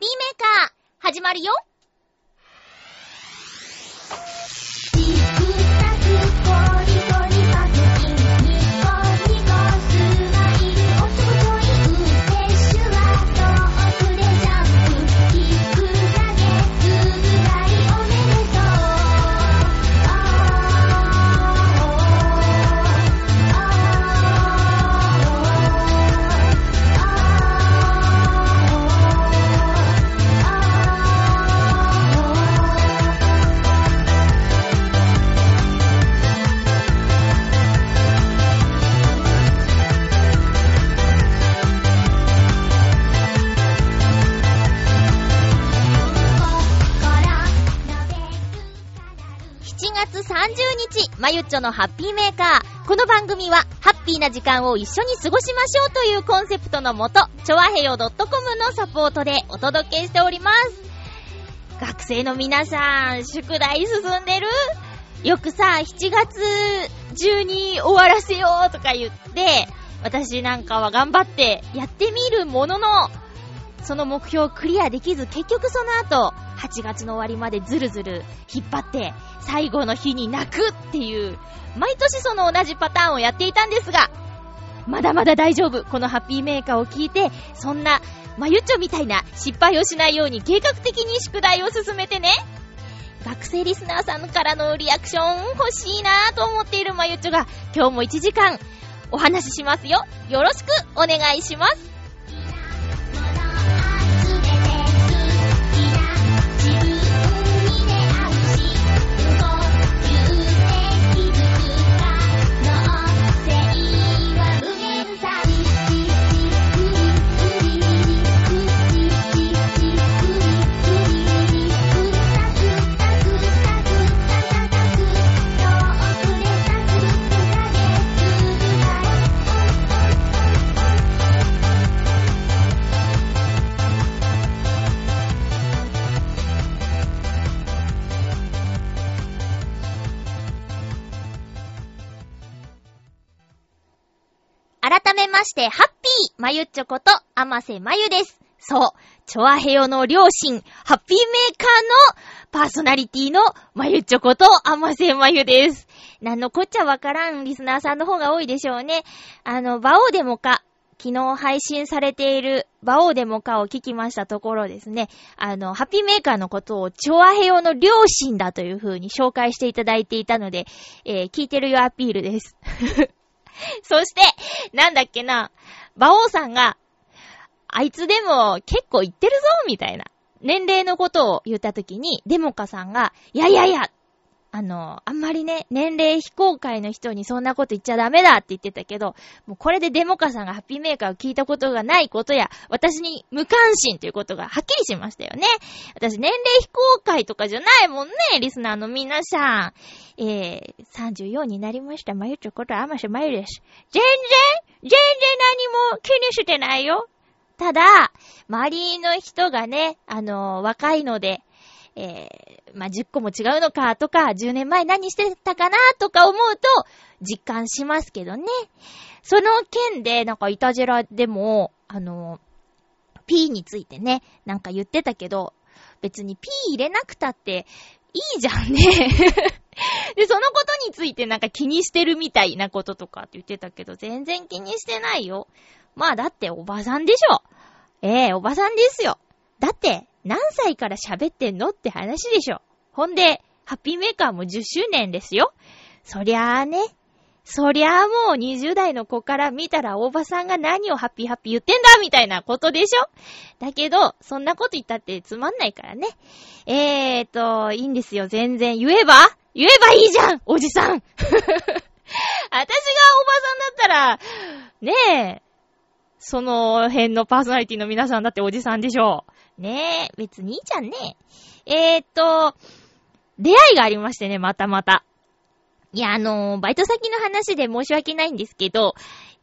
ピーメーカー、始まるよ。30日、まゆっちょのハッピーメーカー。この番組は、ハッピーな時間を一緒に過ごしましょうというコンセプトのもと、ちょわへよ .com のサポートでお届けしております。学生の皆さん、宿題進んでる？よくさ、7月中に終わらせようとか言って、私なんかは頑張ってやってみるものの、その目標をクリアできず、結局その後、8月の終わりまでずるずる引っ張って、最後の日に泣くっていう、毎年その同じパターンをやっていたんですが、まだまだ大丈夫。このハッピーメーカーを聞いて、そんな、まゆっちょみたいな失敗をしないように計画的に宿題を進めてね。学生リスナーさんからのリアクション欲しいなぁと思っているまゆっちょが、今日も1時間お話ししますよ。よろしくお願いします。ゆっちょこと、あませまゆです。そう、チョアヘヨの両親、ハッピーメーカーのパーソナリティのまゆっちょこと、あませまゆです。なんのこっちゃわからんリスナーさんの方が多いでしょうね。あの、バオーデモカ、昨日配信されているバオーデモカを聞きましたところですね、あの、ハッピーメーカーのことをチョアヘヨの両親だという風に紹介していただいていたので、えー、聞いてるよアピールです。そして、なんだっけな、馬王さんが、あいつでも結構言ってるぞみたいな。年齢のことを言ったときに、デモカさんが、いやいやいや、あの、あんまりね、年齢非公開の人にそんなこと言っちゃダメだって言ってたけど、もうこれでデモカさんがハッピーメーカーを聞いたことがないことや、私に無関心ということがはっきりしましたよね。私年齢非公開とかじゃないもんね、リスナーの皆さん。えー、34になりました。まゆちょことあましまゆです。全然、全然何も気にしてないよ。ただ、周りの人がね、あのー、若いので、えー、まあ、10個も違うのかとか、10年前何してたかなとか思うと、実感しますけどね。その件で、なんか、いたじらでも、あの、P についてね、なんか言ってたけど、別に P 入れなくたって、いいじゃんね。で、そのことについてなんか気にしてるみたいなこととかって言ってたけど、全然気にしてないよ。まあだっておばさんでしょ。ええー、おばさんですよ。だって、何歳から喋ってんのって話でしょ。ほんで、ハッピーメーカーも10周年ですよ。そりゃあね、そりゃあもう20代の子から見たら大場さんが何をハッピーハッピー言ってんだみたいなことでしょだけど、そんなこと言ったってつまんないからね。えーと、いいんですよ、全然。言えば？言えばいいじゃんおじさん 私がおばさんだったら、ねえ、その辺のパーソナリティの皆さんだっておじさんでしょう。ねえ、別にいいじゃんね。えーと、出会いがありましてね、またまた。いや、あのー、バイト先の話で申し訳ないんですけど、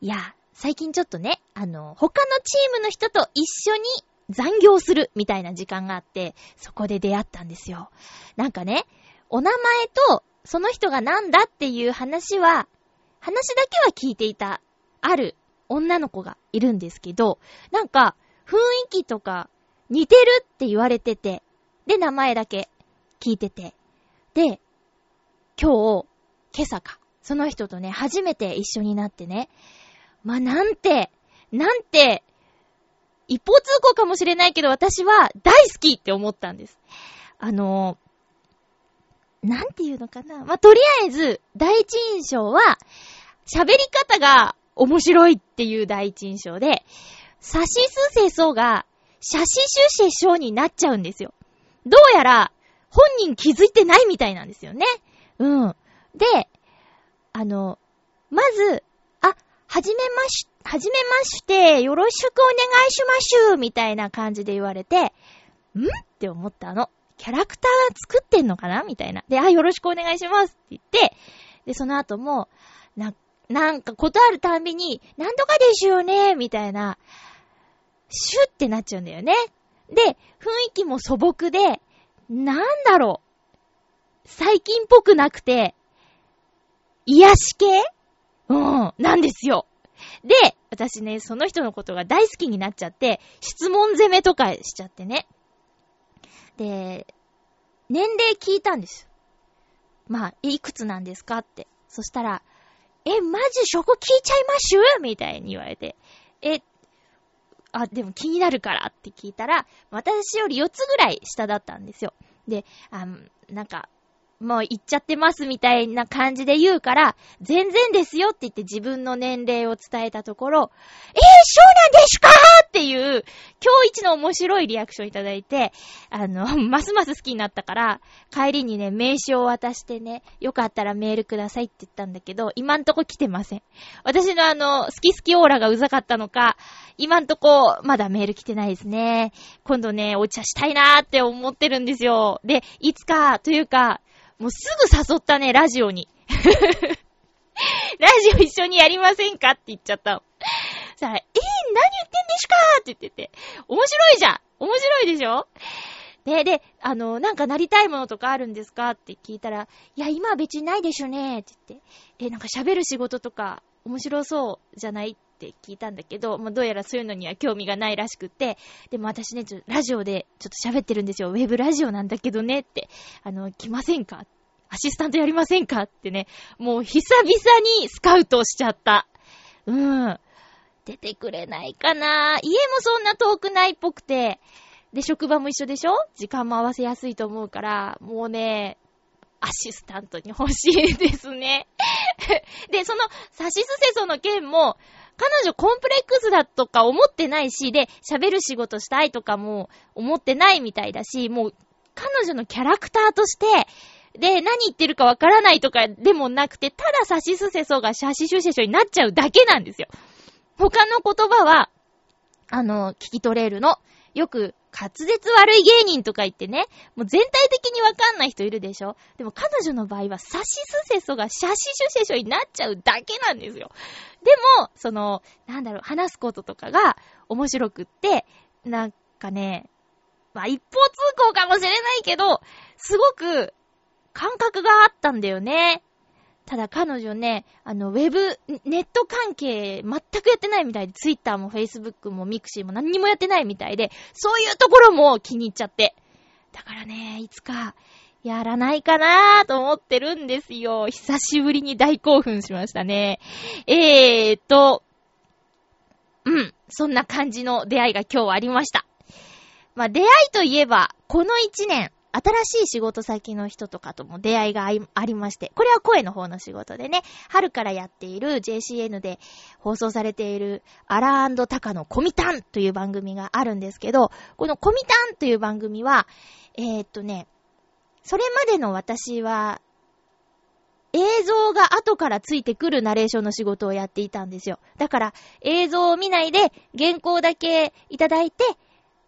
いや、最近ちょっとね、あのー、他のチームの人と一緒に残業するみたいな時間があって、そこで出会ったんですよ。なんかね、お名前とその人がなんだっていう話は、話だけは聞いていた、ある女の子がいるんですけど、なんか、雰囲気とか、似てるって言われてて、で、名前だけ聞いてて。で、今日、今朝か。その人とね、初めて一緒になってね。まあ、なんて、なんて、一方通行かもしれないけど、私は大好きって思ったんです。あの、なんていうのかな。まあ、とりあえず、第一印象は、喋り方が面白いっていう第一印象で、サシスセソが、シャシシュシェショになっちゃうんですよ。どうやら、本人気づいてないみたいなんですよね。うん。で、あの、まず、あ、はじめまし、はじめまして、よろしくお願いしましゅみたいな感じで言われて、ん？って思ったの。キャラクター作ってんのかな？みたいな。で、あ、よろしくお願いしますって言って、で、その後も、な、なんかことあるたんびに、なんとかですよね？みたいな、シュってなっちゃうんだよね。で、雰囲気も素朴で、なんだろう。最近っぽくなくて、癒し系？うん、なんですよ。で、私ね、その人のことが大好きになっちゃって、質問攻めとかしちゃってね。で、年齢聞いたんです。まあ、いくつなんですかって。そしたら、え、マジそこ聞いちゃいましゅ？みたいに言われて。え、あ、でも気になるからって聞いたら、私より4つぐらい下だったんですよ。で、あのなんか、もう行っちゃってますみたいな感じで言うから、全然ですよって言って自分の年齢を伝えたところ、えー、そうなんですかっていう、今日一の面白いリアクションいただいて、あの、ますます好きになったから、帰りにね、名刺を渡してね、よかったらメールくださいって言ったんだけど、今んとこ来てません。私のあの、好き好きオーラがうざかったのか、今んとこ、まだメール来てないですね。今度ね、お茶したいなーって思ってるんですよ。で、いつか、というか、もうすぐ誘ったね、ラジオに。ラジオ一緒にやりませんかって言っちゃったの。さあ、えー、何言ってんですか？って言ってて。面白いじゃん。面白いでしょ？で、で、あの、なんかなりたいものとかあるんですか？って聞いたら、いや、今は別にないでしょね。って言って。え、なんか喋る仕事とか面白そうじゃない？っって聞いたんだけど、まあ、どうやらそういうのには興味がないらしくて、でも私ね、ちょっとラジオでちょっと喋ってるんですよ。ウェブラジオなんだけどねって、あの、来ませんか？アシスタントやりませんか？ってね、もう久々にスカウトしちゃった。うん。出てくれないかな家もそんな遠くないっぽくて、で、職場も一緒でしょ？時間も合わせやすいと思うから、もうね、アシスタントに欲しいですね。で、その、サシスセソの件も、彼女コンプレックスだとか思ってないし、で、喋る仕事したいとかも思ってないみたいだし、もう、彼女のキャラクターとして、で、何言ってるかわからないとかでもなくて、ただ差しすせそうがシャシシュシェショになっちゃうだけなんですよ。他の言葉は、あの、聞き取れるの。よく、滑舌悪い芸人とか言ってね、もう全体的にわかんない人いるでしょ？でも彼女の場合は、サシスセソがシャシシュシェショになっちゃうだけなんですよ。でも、その、なんだろう、話すこととかが面白くって、なんかね、まあ一方通行かもしれないけど、すごく感覚があったんだよね。ただ彼女ね、あの、ウェブ、ネット関係全くやってないみたいで、ツイッターもフェイスブックもミクシーも何にもやってないみたいで、そういうところも気に入っちゃって。だからね、いつか、やらないかなーと思ってるんですよ。久しぶりに大興奮しましたね。えーと、うん、そんな感じの出会いが今日はありました。まあ、出会いといえば、この一年、新しい仕事先の人とかとも出会いがありまして、これは声の方の仕事でね、春からやっている JCN で放送されているアラタカのコミタンという番組があるんですけど、このコミタンという番組は、えー、っとね、それまでの私は、映像が後からついてくるナレーションの仕事をやっていたんですよ。だから映像を見ないで原稿だけいただいて、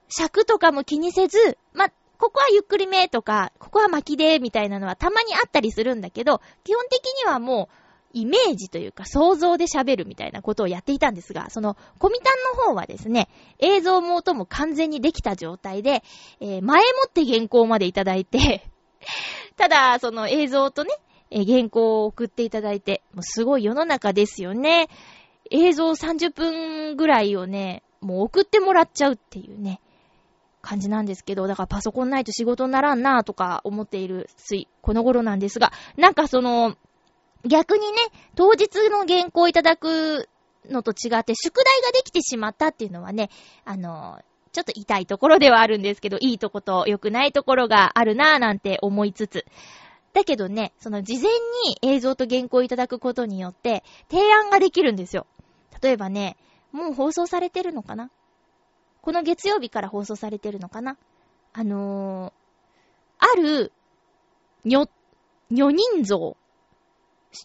尺とかも気にせず、ま、ここはゆっくりめとか、ここは巻きでみたいなのはたまにあったりするんだけど、基本的にはもう、イメージというか想像で喋るみたいなことをやっていたんですが、そのコミタンの方はですね、映像も音も完全にできた状態で、えー、前もって原稿までいただいて ただ、その映像とね、えー、原稿を送っていただいて、もうすごい世の中ですよね。映像30分ぐらいをね、もう送ってもらっちゃうっていうね。感じなんですけど、だからパソコンないと仕事にならんなとか思っている水、この頃なんですが、なんかその、逆にね、当日の原稿いただくのと違って、宿題ができてしまったっていうのはね、あの、ちょっと痛いところではあるんですけど、いいとこと良くないところがあるなぁなんて思いつつ。だけどね、その事前に映像と原稿をいただくことによって、提案ができるんですよ。例えばね、もう放送されてるのかなこの月曜日から放送されてるのかな？あのー、ある、にょ、女人像、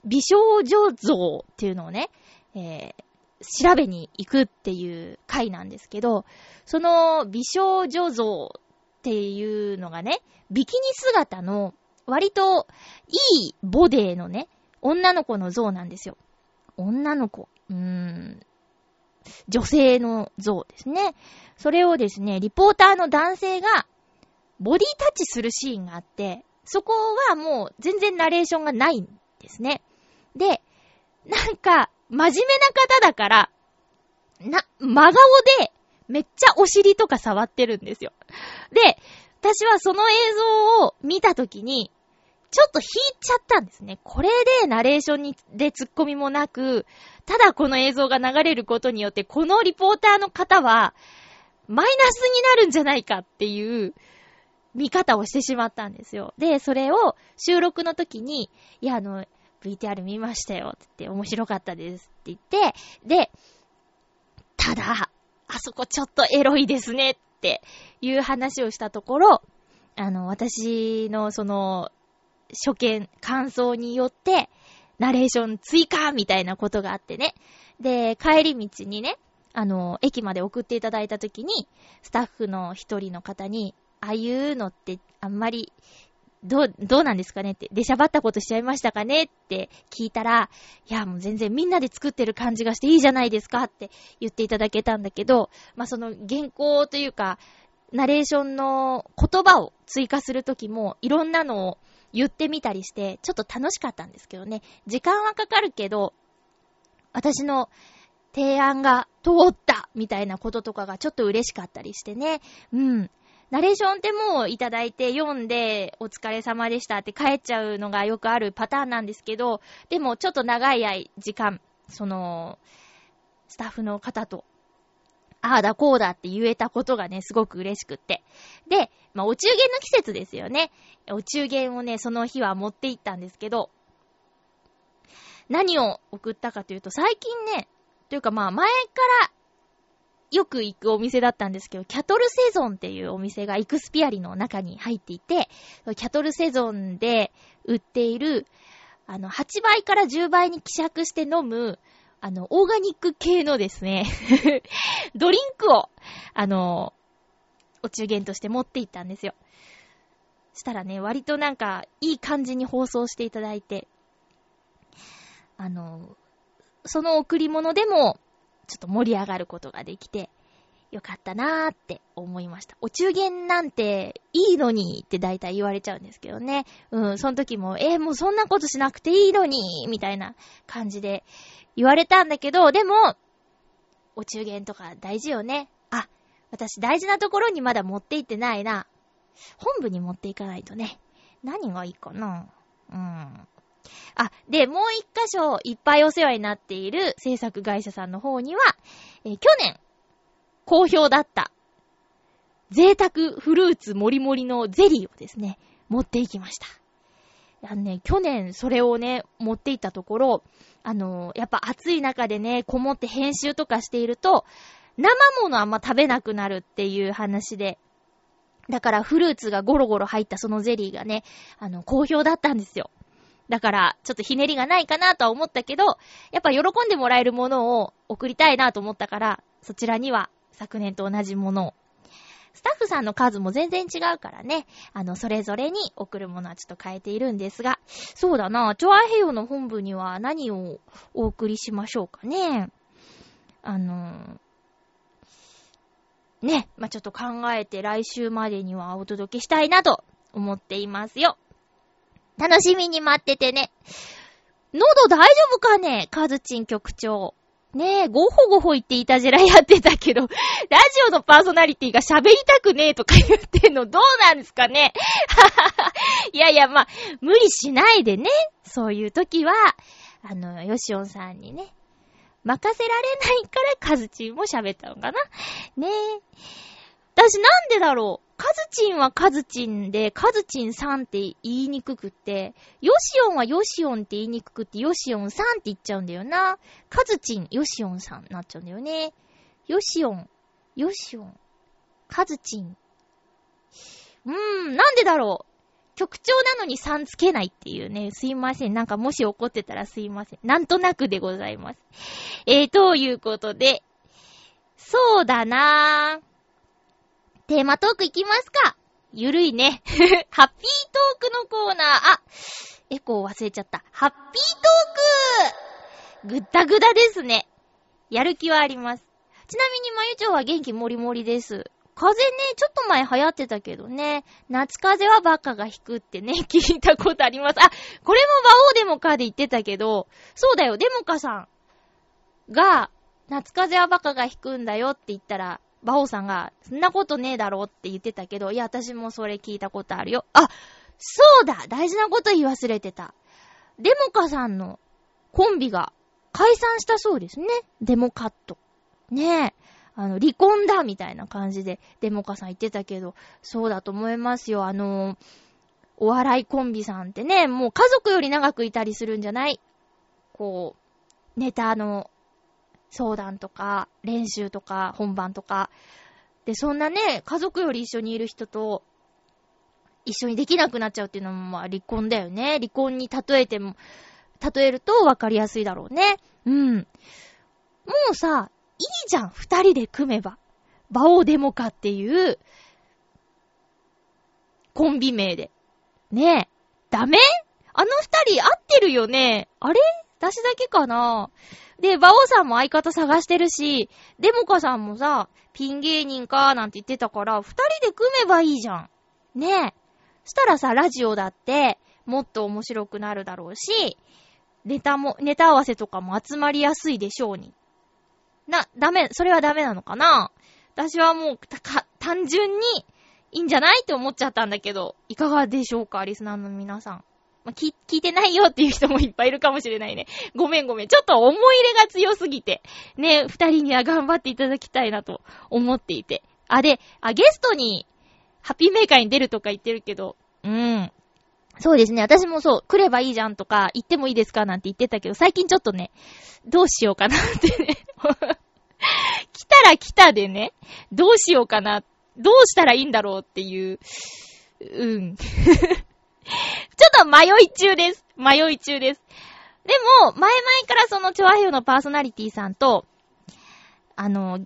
美少女像っていうのをね、えー、調べに行くっていう回なんですけど、その美少女像っていうのがね、ビキニ姿の割といいボデーのね、女の子の像なんですよ。女の子。うーん。女性の像ですね。それをですね、リポーターの男性がボディタッチするシーンがあって、そこはもう全然ナレーションがないんですね。で、なんか、真面目な方だから、な、真顔で、めっちゃお尻とか触ってるんですよ。で、私はその映像を見たときに、ちょっと引いちゃったんですね。これでナレーションに、で突っ込みもなく、ただこの映像が流れることによって、このリポーターの方は、マイナスになるんじゃないかっていう見方をしてしまったんですよ。で、それを収録の時に、いや、あの、VTR 見ましたよって言って、面白かったですって言って、で、ただ、あそこちょっとエロいですねっていう話をしたところ、あの、私のその、初見、感想によって、ナレーション追加みたいなことがあってね。で、帰り道にね、あの、駅まで送っていただいたときに、スタッフの一人の方に、ああいうのってあんまり、どう、どうなんですかねって、出しゃばったことしちゃいましたかねって聞いたら、いや、もう全然みんなで作ってる感じがしていいじゃないですかって言っていただけたんだけど、まあ、その原稿というか、ナレーションの言葉を追加するときも、いろんなのを言ってみたりして、ちょっと楽しかったんですけどね。時間はかかるけど、私の提案が通ったみたいなこととかがちょっと嬉しかったりしてね。うん。ナレーションってもういただいて読んでお疲れ様でしたって帰っちゃうのがよくあるパターンなんですけど、でもちょっと長い時間、その、スタッフの方とああだこうだって言えたことがね、すごく嬉しくって。で、まあ、お中元の季節ですよね。お中元をね、その日は持って行ったんですけど、何を送ったかというと、最近ね、というかまあ前からよく行くお店だったんですけど、キャトルセゾンっていうお店がイクスピアリの中に入っていて、キャトルセゾンで売っている、あの、8倍から10倍に希釈して飲む、あの、オーガニック系のですね ドリンクを、あの、お中元として持っていったんですよ。したらね、割となんか、いい感じに放送していただいて、あの、その贈り物でも、ちょっと盛り上がることができて、よかったなーって思いました。お中元なんていいのにって大体言われちゃうんですけどね。うん、その時も、えー、もうそんなことしなくていいのにみたいな感じで言われたんだけど、でも、お中元とか大事よね。あ、私大事なところにまだ持って行ってないな。本部に持っていかないとね。何がいいかなうん。あ、で、もう一箇所いっぱいお世話になっている制作会社さんの方には、えー、去年、好評だった、贅沢フルーツもりもりのゼリーをですね、持っていきました。あのね、去年それをね、持っていったところ、あのー、やっぱ暑い中でね、こもって編集とかしていると、生ものあんま食べなくなるっていう話で、だからフルーツがゴロゴロ入ったそのゼリーがね、あの、好評だったんですよ。だから、ちょっとひねりがないかなとは思ったけど、やっぱ喜んでもらえるものを送りたいなと思ったから、そちらには昨年と同じものを。スタッフさんの数も全然違うからね、あの、それぞれに送るものはちょっと変えているんですが、そうだな、チョアヘヨの本部には何をお送りしましょうかね。あのね、まあ、ちょっと考えて来週までにはお届けしたいなと思っていますよ。楽しみに待っててね。喉大丈夫かねカズチン局長。ねえ、ごほごほ言っていたじらやってたけど、ラジオのパーソナリティが喋りたくねえとか言ってんのどうなんですかね いやいや、まあ、無理しないでね。そういう時は、あの、ヨシオンさんにね、任せられないからカズチンも喋ったのかなねえ。私なんでだろうカズチンはカズチンで、カズチンさんって言いにくくって、ヨシオンはヨシオンって言いにくくって、ヨシオンさんって言っちゃうんだよな。カズチン、ヨシオンさんになっちゃうんだよね。ヨシオン、ヨシオン、カズチン。うーん、なんでだろう局長なのにさんつけないっていうね。すいません。なんかもし怒ってたらすいません。なんとなくでございます。えー、ということで、そうだなぁ。テーマトークいきますか。ゆるいね。ハッピートークのコーナー。あ、エコー忘れちゃった。ハッピートークぐったぐだですね。やる気はあります。ちなみにまゆちょは元気もりもりです。風ね、ちょっと前流行ってたけどね、夏風はバカが引くってね、聞いたことあります。あ、これも馬王デモカで言ってたけど、そうだよ、デモカさんが、夏風はバカが引くんだよって言ったら、バオさんが、そんなことねえだろって言ってたけど、いや、私もそれ聞いたことあるよ。あ、そうだ大事なこと言い忘れてた。デモカさんのコンビが解散したそうですね。デモカット。ねえ。あの、離婚だみたいな感じで、デモカさん言ってたけど、そうだと思いますよ。あのお笑いコンビさんってね、もう家族より長くいたりするんじゃない？こう、ネタの相談とか、練習とか、本番とか。で、そんなね、家族より一緒にいる人と、一緒にできなくなっちゃうっていうのも、まあ、離婚だよね。離婚に例えても、例えると分かりやすいだろうね。うん。もうさ、いいじゃん、二人で組めば。バオデモカっていう、コンビ名で。ねえ。ダメ？あの二人合ってるよね？あれ？私だけかなで、バオさんも相方探してるし、デモカさんもさ、ピン芸人かなんて言ってたから、二人で組めばいいじゃん。ねえ。したらさ、ラジオだって、もっと面白くなるだろうし、ネタも、ネタ合わせとかも集まりやすいでしょうに。な、ダメ、それはダメなのかな私はもう、たか、単純に、いいんじゃないって思っちゃったんだけど、いかがでしょうかリスナーの皆さん。まあ、聞、聞いてないよっていう人もいっぱいいるかもしれないね。ごめんごめん。ちょっと思い入れが強すぎて、ね、二人には頑張っていただきたいなと思っていて。あ、で、あ、ゲストに、ハッピーメーカーに出るとか言ってるけど、うん。そうですね。私もそう、来ればいいじゃんとか、行ってもいいですかなんて言ってたけど、最近ちょっとね、どうしようかなってね。来たら来たでね、どうしようかな、どうしたらいいんだろうっていう、うん。ちょっと迷い中です。迷い中です。でも、前々からそのチョアヘヨのパーソナリティさんと、あの、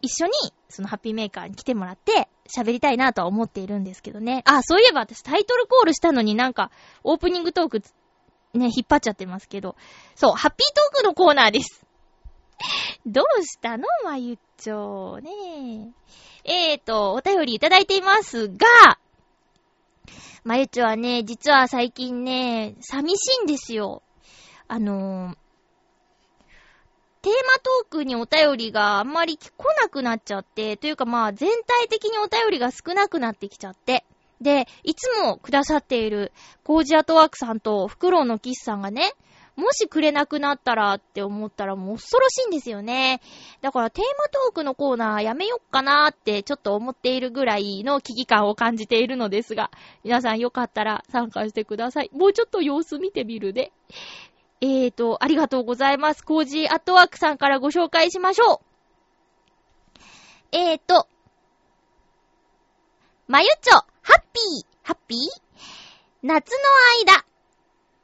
一緒に、そのハッピーメーカーに来てもらって、喋りたいなとは思っているんですけどね。あ、そういえば私タイトルコールしたのになんか、オープニングトーク、ね、引っ張っちゃってますけど。そう、ハッピートークのコーナーです。どうしたのまゆっちょねえーと、お便りいただいていますが、まゆちはね、実は最近ね、寂しいんですよ。あのー、テーマトークにお便りがあんまり来なくなっちゃって、というかまあ全体的にお便りが少なくなってきちゃって。で、いつもくださっているコージアトワークさんとフクロウのキスさんがね、もしくれなくなったらって思ったらもう恐ろしいんですよね。だからテーマトークのコーナーやめよっかなーってちょっと思っているぐらいの危機感を感じているのですが、皆さんよかったら参加してください。もうちょっと様子見てみるで。えーと、ありがとうございます。コージーアットワークさんからご紹介しましょう。えーと、まゆちょ、ハッピー、ハッピー？夏の間、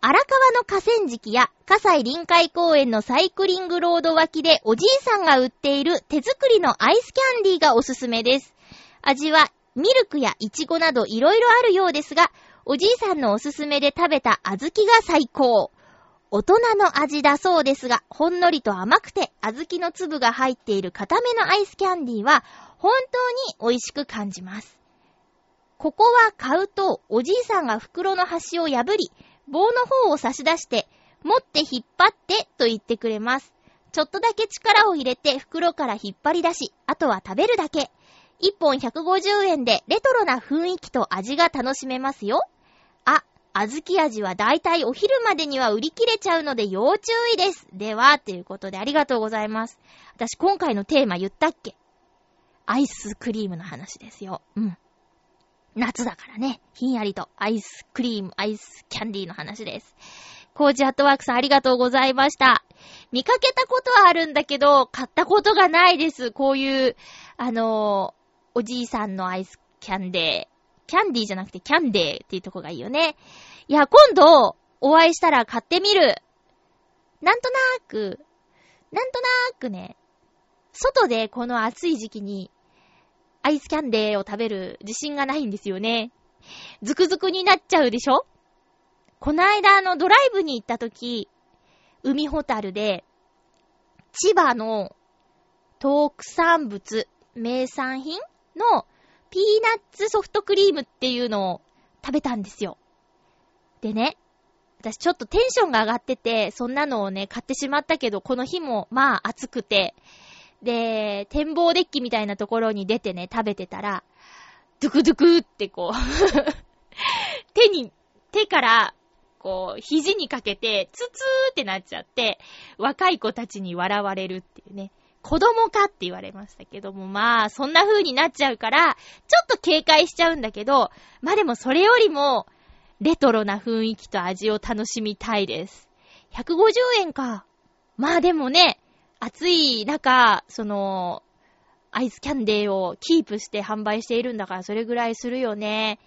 荒川の河川敷や葛西臨海公園のサイクリングロード脇でおじいさんが売っている手作りのアイスキャンディーがおすすめです。味はミルクやイチゴなど色々あるようですが、おじいさんのおすすめで食べた小豆が最高。大人の味だそうですが、ほんのりと甘くて小豆の粒が入っている固めのアイスキャンディーは本当に美味しく感じます。ここは買うとおじいさんが袋の端を破り、棒の方を差し出して、持って引っ張ってと言ってくれます。ちょっとだけ力を入れて袋から引っ張り出し、あとは食べるだけ。1本150円でレトロな雰囲気と味が楽しめますよ。あ、小豆味はだいたいお昼までには売り切れちゃうので要注意です。では、ということでありがとうございます。私今回のテーマ言ったっけ？アイスクリームの話ですよ。うん。夏だからね、ひんやりとアイスクリーム、アイスキャンディーの話です。コージアットワークさんありがとうございました。見かけたことはあるんだけど、買ったことがないです。こういう、あのー、おじいさんのアイスキャンデー。キャンディーじゃなくてキャンデーっていうとこがいいよね。いや、今度、お会いしたら買ってみる。なんとなーく、なんとなーくね、外でこの暑い時期にアイスキャンデーを食べる自信がないんですよね。ズクズクになっちゃうでしょ？この間あのドライブに行った時、海ホタルで、千葉の特産物、名産品のピーナッツソフトクリームっていうのを食べたんですよ。でね、私ちょっとテンションが上がってて、そんなのをね、買ってしまったけど、この日もまあ暑くて、で、展望デッキみたいなところに出てね、食べてたら、ドゥクドゥクってこう 手に、手から、こう、肘にかけて、ツツーってなっちゃって、若い子たちに笑われるっていうね。子供かって言われましたけども、まあ、そんな風になっちゃうから、ちょっと警戒しちゃうんだけど、まあでもそれよりも、レトロな雰囲気と味を楽しみたいです。150円か。まあでもね、暑い中、その、アイスキャンデーをキープして販売しているんだからそれぐらいするよね。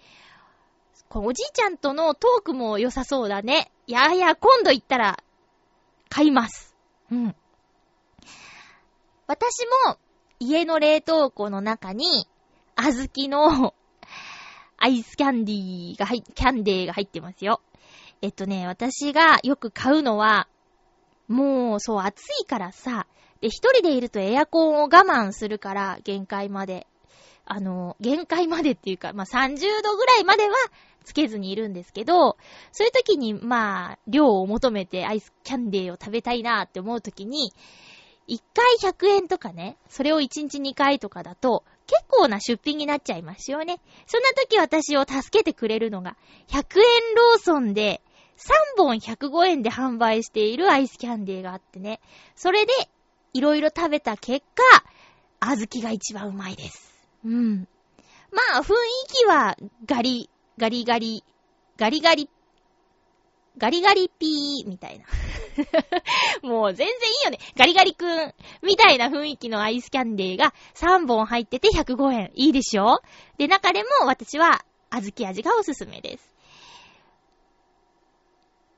おじいちゃんとのトークも良さそうだね。いやいや、今度行ったら、買います。うん。私も、家の冷凍庫の中に、小豆のアイスキャンディーが入っ、キャンデーが入ってますよ。えっとね、私がよく買うのは、もう、そう、暑いからさ、で、一人でいるとエアコンを我慢するから、限界まで。あの、限界までっていうか、まあ、30度ぐらいまではつけずにいるんですけど、そういう時に、まあ、量を求めてアイスキャンデーを食べたいなって思う時に、1回100円とかね、それを1日2回とかだと、結構な出費になっちゃいますよね。そんな時私を助けてくれるのが、100円ローソンで3本105円で販売しているアイスキャンディーがあってね。それで、いろいろ食べた結果、小豆が一番うまいです。うん。まあ、雰囲気は、ガリ、ガリガリ、ガリガリ、ガリガリピー、みたいな。もう全然いいよね。ガリガリくん、みたいな雰囲気のアイスキャンデーが3本入ってて105円。いいでしょ？で、中でも私は、小豆味がおすすめです。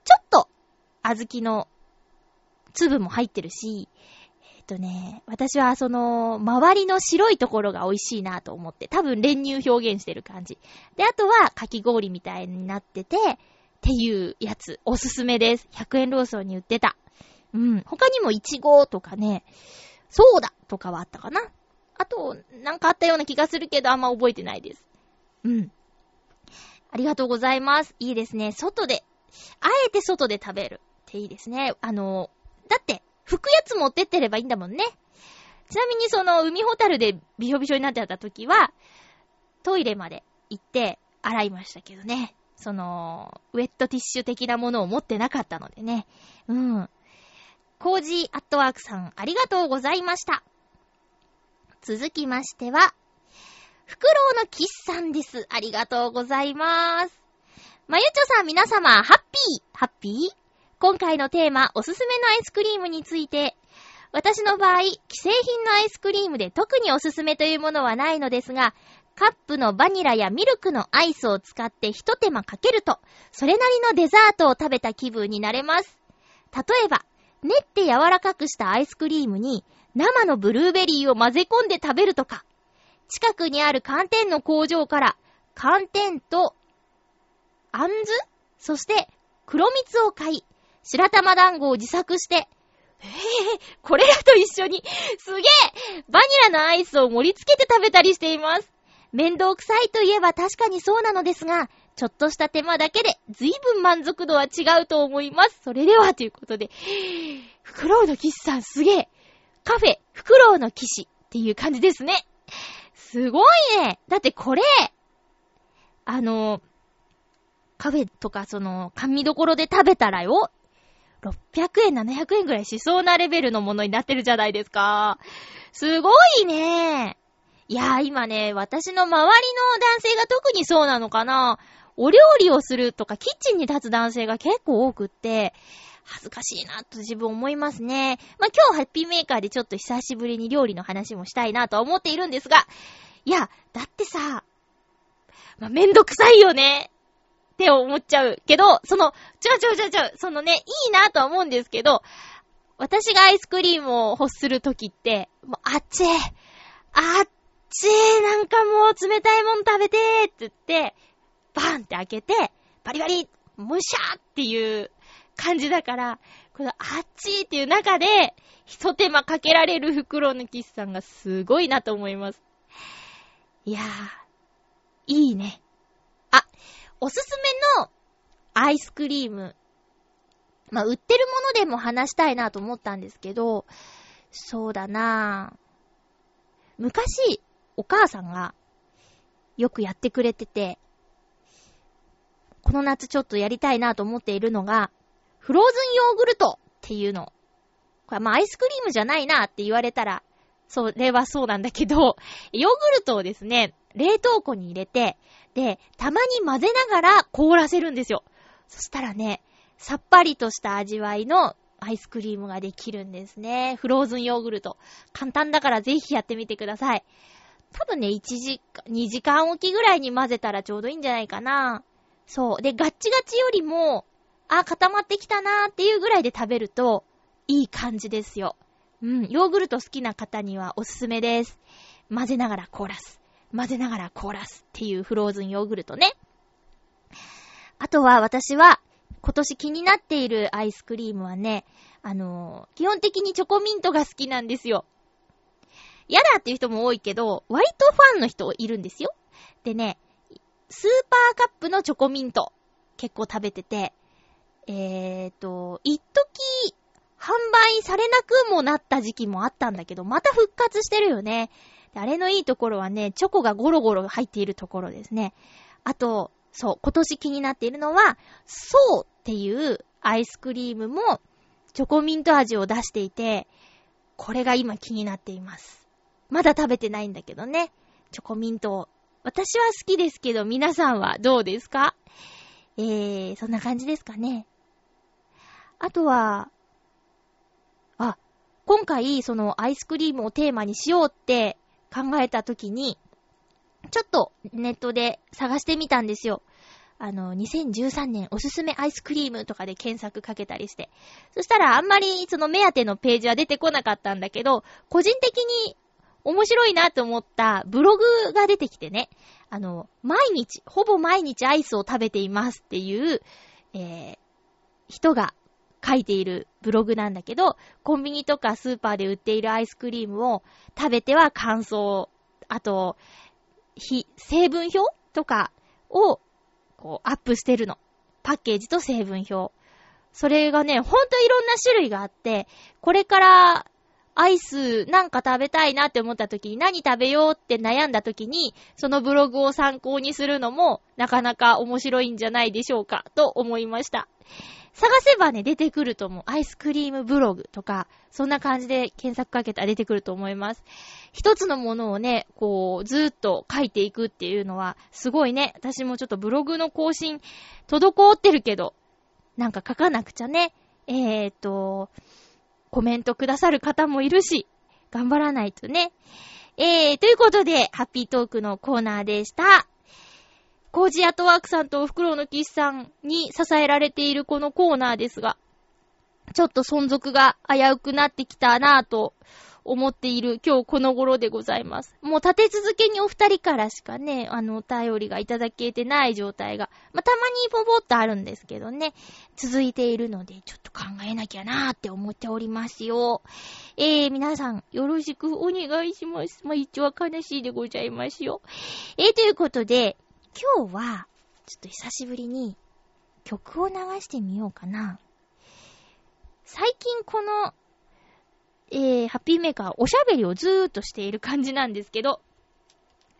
ちょっと、小豆の粒も入ってるし、えっとね、私はその、周りの白いところが美味しいなと思って、多分練乳表現してる感じ。で、あとは、かき氷みたいになってて、っていうやつ、おすすめです。100円ローソンに売ってた。うん。他にもイチゴとかね、ソーダとかはあったかな。あと、なんかあったような気がするけど、あんま覚えてないです。うん。ありがとうございます。いいですね。外であえて外で食べるっていいですね。あの、だって、拭くやつ持ってってればいいんだもんね。ちなみにその海ホタルでびしょびしょになってた時は、トイレまで行って洗いましたけどね。その、ウェットティッシュ的なものを持ってなかったのでね。うん。コージーアットワークさん、ありがとうございました。続きましては、フクロウのキスさんです。ありがとうございます。まゆちょさん皆様、ハッピー。ハッピー？今回のテーマ、おすすめのアイスクリームについて、私の場合、既製品のアイスクリームで特におすすめというものはないのですが、カップのバニラやミルクのアイスを使って一手間かけると、それなりのデザートを食べた気分になれます。例えば、練って柔らかくしたアイスクリームに生のブルーベリーを混ぜ込んで食べるとか、近くにある寒天の工場から寒天とあんずそして、黒蜜を買い、白玉団子を自作して、えぇ、ー、これらと一緒に、すげえバニラのアイスを盛り付けて食べたりしています。面倒くさいといえば確かにそうなのですが、ちょっとした手間だけで随分満足度は違うと思います。それでは、ということで。フクロウの騎士さんすげえ。カフェ、フクロウの騎士っていう感じですね。すごいね。だってこれ、あの、カフェとかその、甘味どころで食べたらよ、600円、700円ぐらいしそうなレベルのものになってるじゃないですか。すごいね。いやー今ね、私の周りの男性が特にそうなのかな。お料理をするとかキッチンに立つ男性が結構多くって、恥ずかしいなと自分思いますね。まあ、今日ハッピーメーカーでちょっと久しぶりに料理の話もしたいなとは思っているんですが、いや、だってさ、まあ、めんどくさいよね。って思っちゃうけど、その、ちょちょちょちょ、そのね、いいなとは思うんですけど、私がアイスクリームを欲するときって、もう、あっちあっちなんかもう冷たいもん食べてーって言って、バーンって開けて、バリバリ、むしゃーっていう感じだから、このあっちっていう中で、一手間かけられる袋のキスさんがすごいなと思います。いやー、いいね。あ、おすすめのアイスクリーム。まあ、売ってるものでも話したいなと思ったんですけど、そうだなぁ。昔、お母さんがよくやってくれてて、この夏ちょっとやりたいなと思っているのが、フローズンヨーグルトっていうの。これまあアイスクリームじゃないなって言われたら、それはそうなんだけど、ヨーグルトをですね、冷凍庫に入れて、で、たまに混ぜながら凍らせるんですよ。そしたらね、さっぱりとした味わいのアイスクリームができるんですね。フローズンヨーグルト。簡単だからぜひやってみてください。多分ね、1時間、2時間おきぐらいに混ぜたらちょうどいいんじゃないかな。そう。で、ガッチガチよりも、あ、固まってきたなーっていうぐらいで食べると、いい感じですよ。うん、ヨーグルト好きな方にはおすすめです。混ぜながら凍らす。混ぜながら凍らすっていうフローズンヨーグルトね。あとは私は、今年気になっているアイスクリームはね、あのー、基本的にチョコミントが好きなんですよ。嫌だっていう人も多いけど、割とファンの人いるんですよ。でね、スーパーカップのチョコミント、結構食べてて、えーと、一時、販売されなくもなった時期もあったんだけど、また復活してるよね。あれのいいところはね、チョコがゴロゴロ入っているところですね。あと、そう、今年気になっているのは、そうっていうアイスクリームも、チョコミント味を出していて、これが今気になっています。まだ食べてないんだけどね。チョコミント私は好きですけど、皆さんはどうですか？えー、そんな感じですかね。あとは、あ、今回、そのアイスクリームをテーマにしようって考えた時に、ちょっとネットで探してみたんですよ。あの、2013年おすすめアイスクリームとかで検索かけたりして。そしたらあんまりその目当てのページは出てこなかったんだけど、個人的に面白いなと思ったブログが出てきてね、あの、毎日、ほぼ毎日アイスを食べていますっていう、えー、人が書いているブログなんだけど、コンビニとかスーパーで売っているアイスクリームを食べては感想、あと、非、成分表とかを、こう、アップしてるの。パッケージと成分表。それがね、ほんといろんな種類があって、これからアイスなんか食べたいなって思った時に何食べようって悩んだ時に、そのブログを参考にするのもなかなか面白いんじゃないでしょうかと思いました。探せばね、出てくると思う。アイスクリームブログとか、そんな感じで検索かけたら出てくると思います。一つのものをね、こう、ずーっと書いていくっていうのは、すごいね。私もちょっとブログの更新、滞ってるけど、なんか書かなくちゃね。えーと、コメントくださる方もいるし、頑張らないとね。えー、ということで、ハッピートークのコーナーでした。コージアトワークさんとお袋のキスさんに支えられているこのコーナーですが、ちょっと存続が危うくなってきたなぁと思っている今日この頃でございます。もう立て続けにお二人からしかね、あの、お便りがいただけてない状態が、まあ、たまにポポッとあるんですけどね、続いているので、ちょっと考えなきゃなーって思っておりますよ。えー、皆さん、よろしくお願いします。まあ、一応は悲しいでございますよ。えー、ということで、今日は、ちょっと久しぶりに曲を流してみようかな。最近この、えー、ハッピーメーカーおしゃべりをずーっとしている感じなんですけど、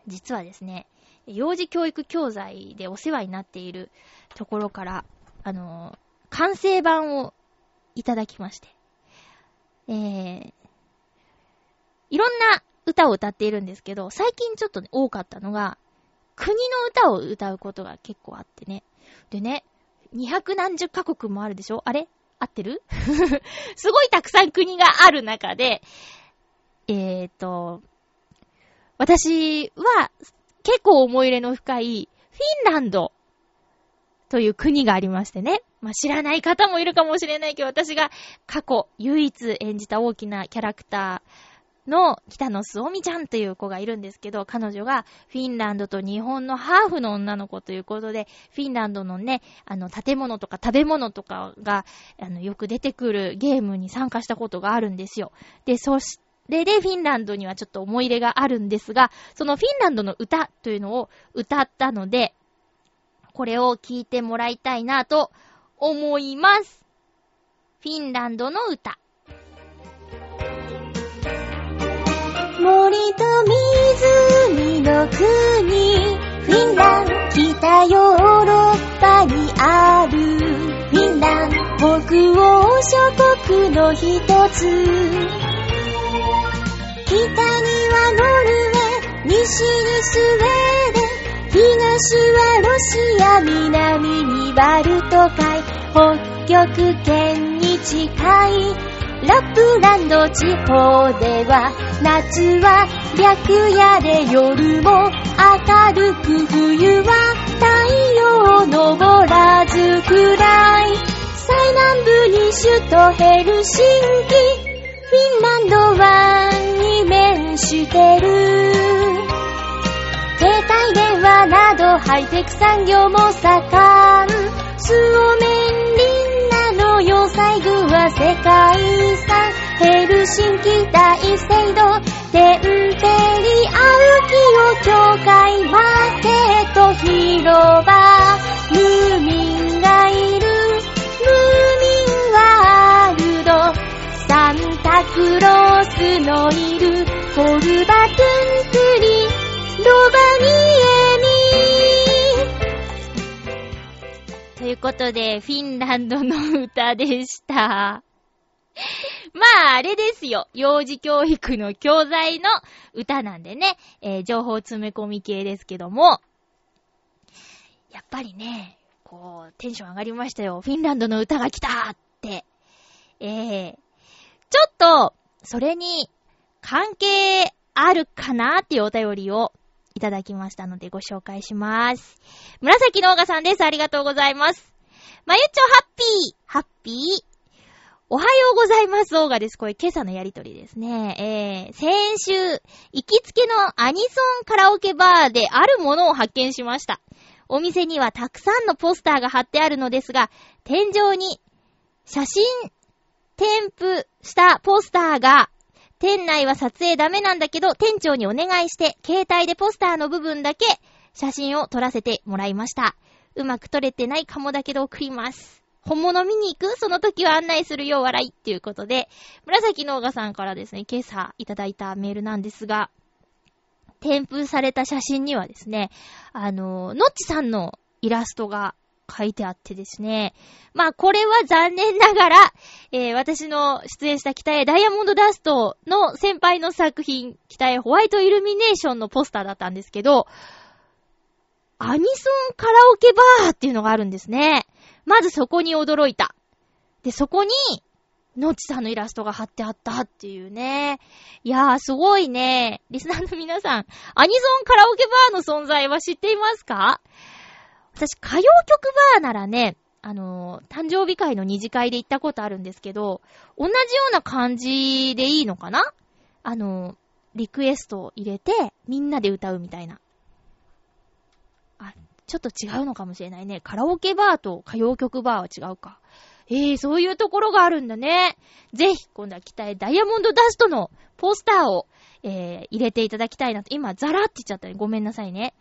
実はですね、幼児教育教材でお世話になっているところから、あのー、完成版をいただきまして、えー、いろんな歌を歌っているんですけど、最近ちょっとね、多かったのが、国の歌を歌うことが結構あってね。でね、二百何十カ国もあるでしょ？あれ？合ってる？すごいたくさん国がある中で、えーと、私は結構思い入れの深いフィンランドという国がありましてね。まあ、知らない方もいるかもしれないけど、私が過去唯一演じた大きなキャラクターの北野すおみちゃんという子がいるんですけど、彼女がフィンランドと日本のハーフの女の子ということで、フィンランドのね、あの、建物とか食べ物とかが、あの、よく出てくるゲームに参加したことがあるんですよ。で、そしれでフィンランドにはちょっと思い入れがあるんですが、そのフィンランドの歌というのを歌ったので、これを聞いてもらいたいなと思います。フィンランドの歌。森と湖の国、フィンランド、北ヨーロッパにある、フィンランド、北欧諸国の一つ。北にはノルウェー、西にスウェーデン、東はロシア、南にバルト海、北極圏に近い、ラップランド地方では、夏は白夜で夜も明るく冬は太陽昇らず暗い。最南部に首都ヘルシンキ、フィンランド湾に面してる。携帯電話などハイテク産業も盛ん。スオメンリンナの要塞具世界遺産。ヘルシンキ大聖堂。テンペリアウキオ教会マーケット広場。ムーミンがいるムーミンワールド。サンタクロースのいるコルバトゥンクリロバニエミということで、フィンランドの歌でした。まあ、あれですよ。幼児教育の教材の歌なんでね、えー、情報詰め込み系ですけども、やっぱりね、こう、テンション上がりましたよ。フィンランドの歌が来たって。ええー、ちょっと、それに関係あるかなっていうお便りをいただきましたのでご紹介します。紫のオガさんです。ありがとうございます。まゆちょハッピーハッピーおはようございます。オーガです。これ今朝のやりとりですね。えー、先週、行きつけのアニソンカラオケバーであるものを発見しました。お店にはたくさんのポスターが貼ってあるのですが、天井に写真添付したポスターが、店内は撮影ダメなんだけど、店長にお願いして、携帯でポスターの部分だけ写真を撮らせてもらいました。うまく撮れてないかもだけど送ります。本物見に行く？その時は案内するよ、笑い。っていうことで、紫のオガさんからですね、今朝いただいたメールなんですが、添付された写真にはですね、あの、のっちさんのイラストが書いてあってですね。まあ、これは残念ながら、えー、私の出演した北へダイヤモンドダストの先輩の作品、北へホワイトイルミネーションのポスターだったんですけど、アニソンカラオケバーっていうのがあるんですね。まずそこに驚いた。で、そこに、のっちさんのイラストが貼ってあったっていうね。いやー、すごいね。リスナーの皆さん、アニソンカラオケバーの存在は知っていますか？私、歌謡曲バーならね、あのー、誕生日会の二次会で行ったことあるんですけど、同じような感じでいいのかな？あのー、リクエストを入れて、みんなで歌うみたいな。あ、ちょっと違うのかもしれないね。カラオケバーと歌謡曲バーは違うか。ええー、そういうところがあるんだね。ぜひ、今度は期待ダイヤモンドダストのポスターを、えー、入れていただきたいなと。今、ザラって言っちゃったね。ごめんなさいね。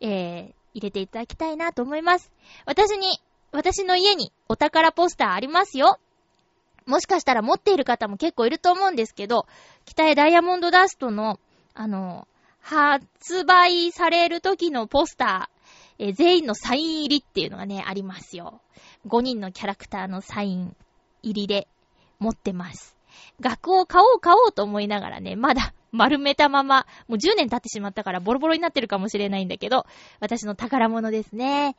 えー、入れていただきたいなと思います。私に、私の家にお宝ポスターありますよ。もしかしたら持っている方も結構いると思うんですけど、北へダイヤモンドダストの、あの、発売される時のポスター、え、全員のサイン入りっていうのがね、ありますよ。5人のキャラクターのサイン入りで持ってます。額を買おう買おうと思いながらね、まだ丸めたまま、もう10年経ってしまったからボロボロになってるかもしれないんだけど、私の宝物ですね。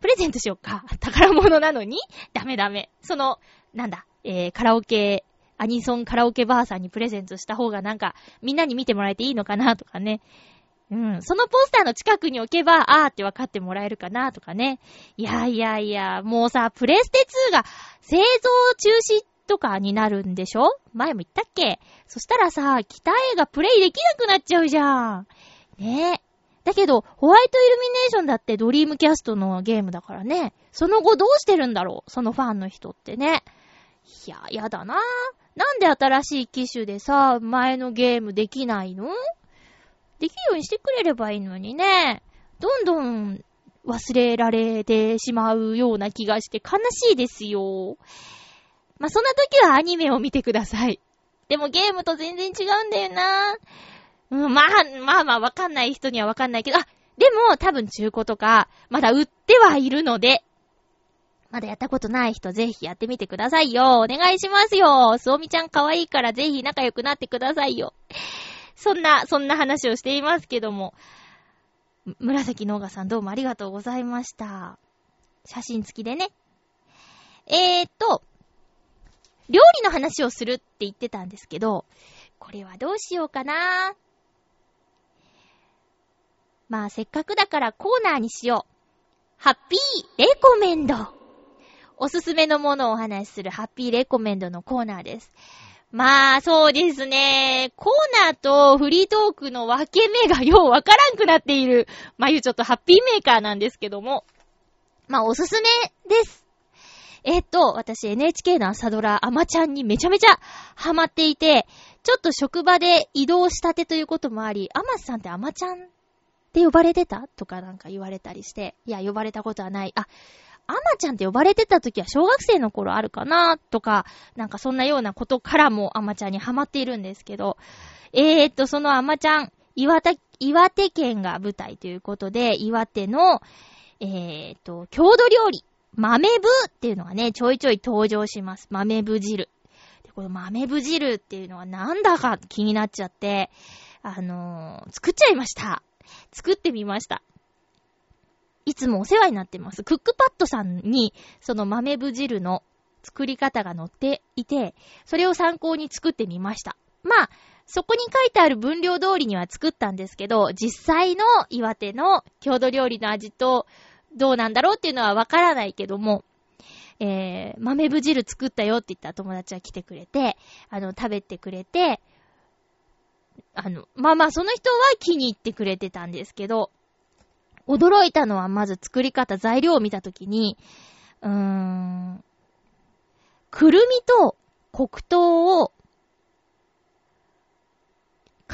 プレゼントしよっか。宝物なのにダメダメ。その、なんだ、えー、カラオケ、アニソンカラオケバーさんにプレゼントした方がなんか、みんなに見てもらえていいのかなとかね。うん。そのポスターの近くに置けば、あーって分かってもらえるかなとかね。いやいやいや、もうさ、プレステ2が製造中止とかになるんでしょ？前も言ったっけ？そしたらさ、北映画プレイできなくなっちゃうじゃん。ねえ。だけど、ホワイトイルミネーションだってドリームキャストのゲームだからね。その後どうしてるんだろう？そのファンの人ってね。いや、やだななんで新しい機種でさ、前のゲームできないの？できるようにしてくれればいいのにね。どんどん忘れられてしまうような気がして悲しいですよ。まあ、そんな時はアニメを見てください。でもゲームと全然違うんだよなうん、まあ、まあまあわかんない人にはわかんないけど、あ、でも多分中古とか、まだ売ってはいるので、まだやったことない人ぜひやってみてくださいよ。お願いしますよ。すおみちゃん可愛いからぜひ仲良くなってくださいよ。そんな、そんな話をしていますけども。紫のうがさんどうもありがとうございました。写真付きでね。えーっと、料理の話をするって言ってたんですけど、これはどうしようかなまあせっかくだからコーナーにしよう。ハッピーレコメンド。おすすめのものをお話しするハッピーレコメンドのコーナーです。まあ、そうですね。コーナーとフリートークの分け目が ようわからんくなっている、まゆちょっとハッピーメーカーなんですけども。まあ、おすすめです。えっと、私 NHK の朝ドラ、アマちゃんにめちゃめちゃハマっていて、ちょっと職場で移動したてということもあり、アマさんってアマちゃんって呼ばれてた？とかなんか言われたりして、いや、呼ばれたことはない。あ、アマちゃんって呼ばれてた時は小学生の頃あるかな？とか、なんかそんなようなことからもアマちゃんにハマっているんですけど、えー、っと、そのアマちゃん、岩手、岩手県が舞台ということで、岩手の、えー、っと、郷土料理、豆部っていうのがね、ちょいちょい登場します。豆部汁。で、この豆部汁っていうのはなんだか気になっちゃって、あのー、作っちゃいました。作ってみました。いつもお世話になってます。クックパッドさんに、その豆部汁の作り方が載っていて、それを参考に作ってみました。まあ、そこに書いてある分量通りには作ったんですけど、実際の岩手の郷土料理の味とどうなんだろうっていうのはわからないけども、えー、豆ぶ汁作ったよって言った友達が来てくれて、あの、食べてくれて、あの、まあまあその人は気に入ってくれてたんですけど、驚いたのはまず作り方、材料を見たときに、うーん、くるみと黒糖を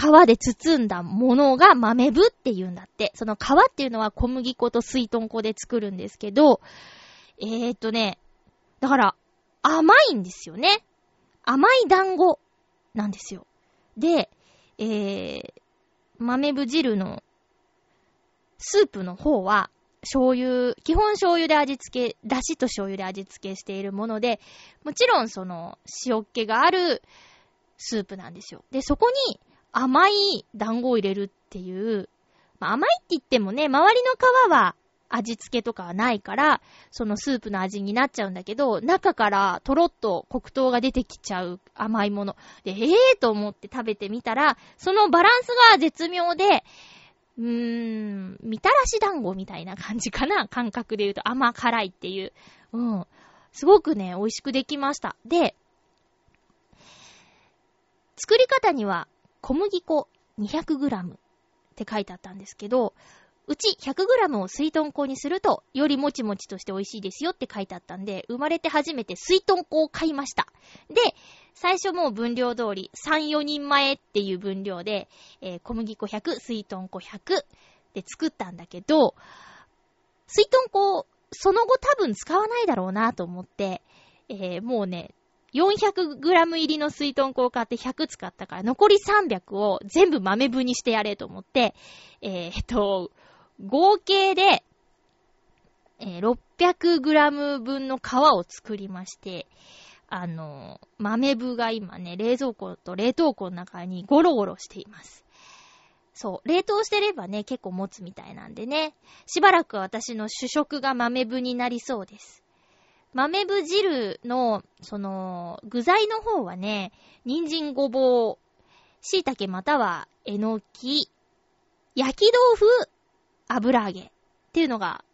皮で包んだものが豆部って言うんだって。その皮っていうのは小麦粉と水豚粉で作るんですけど、えーっとね、だから甘いんですよね。甘い団子なんですよ。で、えー、豆部汁のスープの方は醤油、基本醤油で味付け、だしと醤油で味付けしているもので、もちろんその塩っ気があるスープなんですよ。で、そこに甘い団子を入れるっていう、まあ、甘いって言ってもね、周りの皮は味付けとかはないから、そのスープの味になっちゃうんだけど、中からとろっと黒糖が出てきちゃう甘いもの。で、ええー、と思って食べてみたら、そのバランスが絶妙で、うーん、みたらし団子みたいな感じかな感覚で言うと甘辛いっていう。うん。すごくね、美味しくできました。で、作り方には小麦粉 200g って書いてあったんですけど、うち 100g を水豚粉にすると、よりもちもちとして美味しいですよって書いてあったんで、生まれて初めて水豚粉を買いました。で、最初もう分量通り、3、4人前っていう分量で、えー、小麦粉100、水豚粉100で作ったんだけど、水豚粉、その後多分使わないだろうなと思って、えー、もうね、400g 入りの水豚粉を買って100使ったから、残り300を全部豆分にしてやれと思って、えー、っと、合計で、えー、600g 分の皮を作りまして、あの、豆部が今ね、冷蔵庫と冷凍庫の中にゴロゴロしています。そう。冷凍してればね、結構持つみたいなんでね。しばらく私の主食が豆部になりそうです。豆部汁の、その、具材の方はね、人参ごぼう、椎茸またはえのき、焼き豆腐、油揚げっていうのが、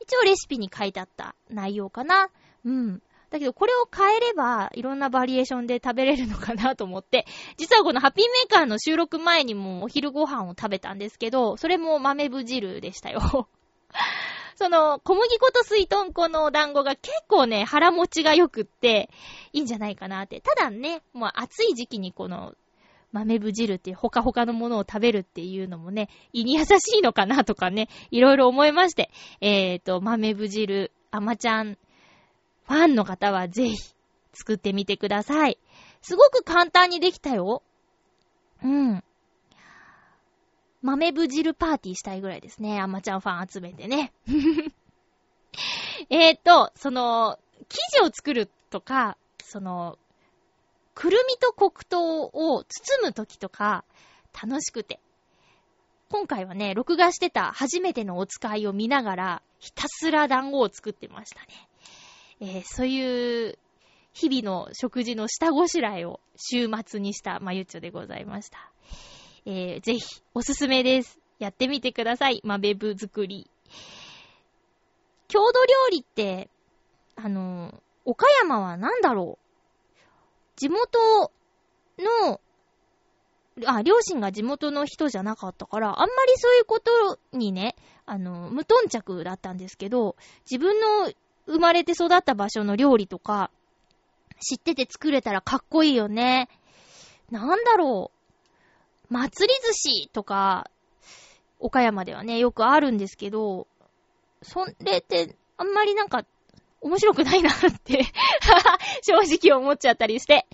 一応レシピに書いてあった内容かな。うん。だけどこれを変えれば、いろんなバリエーションで食べれるのかなと思って、実はこのハッピーメーカーの収録前にもお昼ご飯を食べたんですけど、それも豆ぶ汁でしたよ。その、小麦粉と水豚粉の団子が結構ね、腹持ちが良くって、いいんじゃないかなって。ただね、もう暑い時期にこの、豆ぶ汁ってほかほかのものを食べるっていうのもね、胃に優しいのかなとかね、いろいろ思いまして、えーと、豆ぶ汁、甘ちゃん、ファンの方はぜひ作ってみてください。すごく簡単にできたよ。うん。豆ぶ汁パーティーしたいぐらいですね。アマちゃんファン集めてね。えっと、その、生地を作るとか、その、くるみと黒糖を包むときとか、楽しくて。今回はね、録画してた初めてのお使いを見ながら、ひたすら団子を作ってましたね。えー、そういう日々の食事の下ごしらえを週末にしたまゆっちょでございました。えー、ぜひ、おすすめです。やってみてください。豆部作り。郷土料理って、あの、岡山は何だろう？地元の、あ、両親が地元の人じゃなかったから、あんまりそういうことにね、あの、無頓着だったんですけど、自分の生まれて育った場所の料理とか、知ってて作れたらかっこいいよね。なんだろう？祭り寿司とか、岡山ではね、よくあるんですけど、それって、あんまりなんか、面白くないなって 正直思っちゃったりして。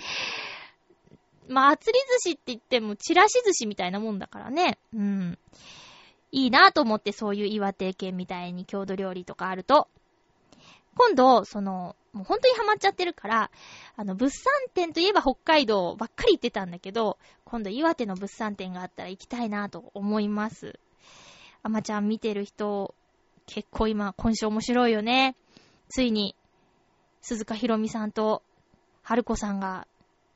祭り寿司って言っても、チラシ寿司みたいなもんだからね。うん。いいなと思って、そういう岩手県みたいに郷土料理とかあると。今度、その、もう本当にハマっちゃってるから、あの、物産展といえば北海道ばっかり行ってたんだけど、今度岩手の物産展があったら行きたいなと思います。あまちゃん見てる人、結構今、今週面白いよね。ついに、鈴鹿ひろみさんと、春子さんが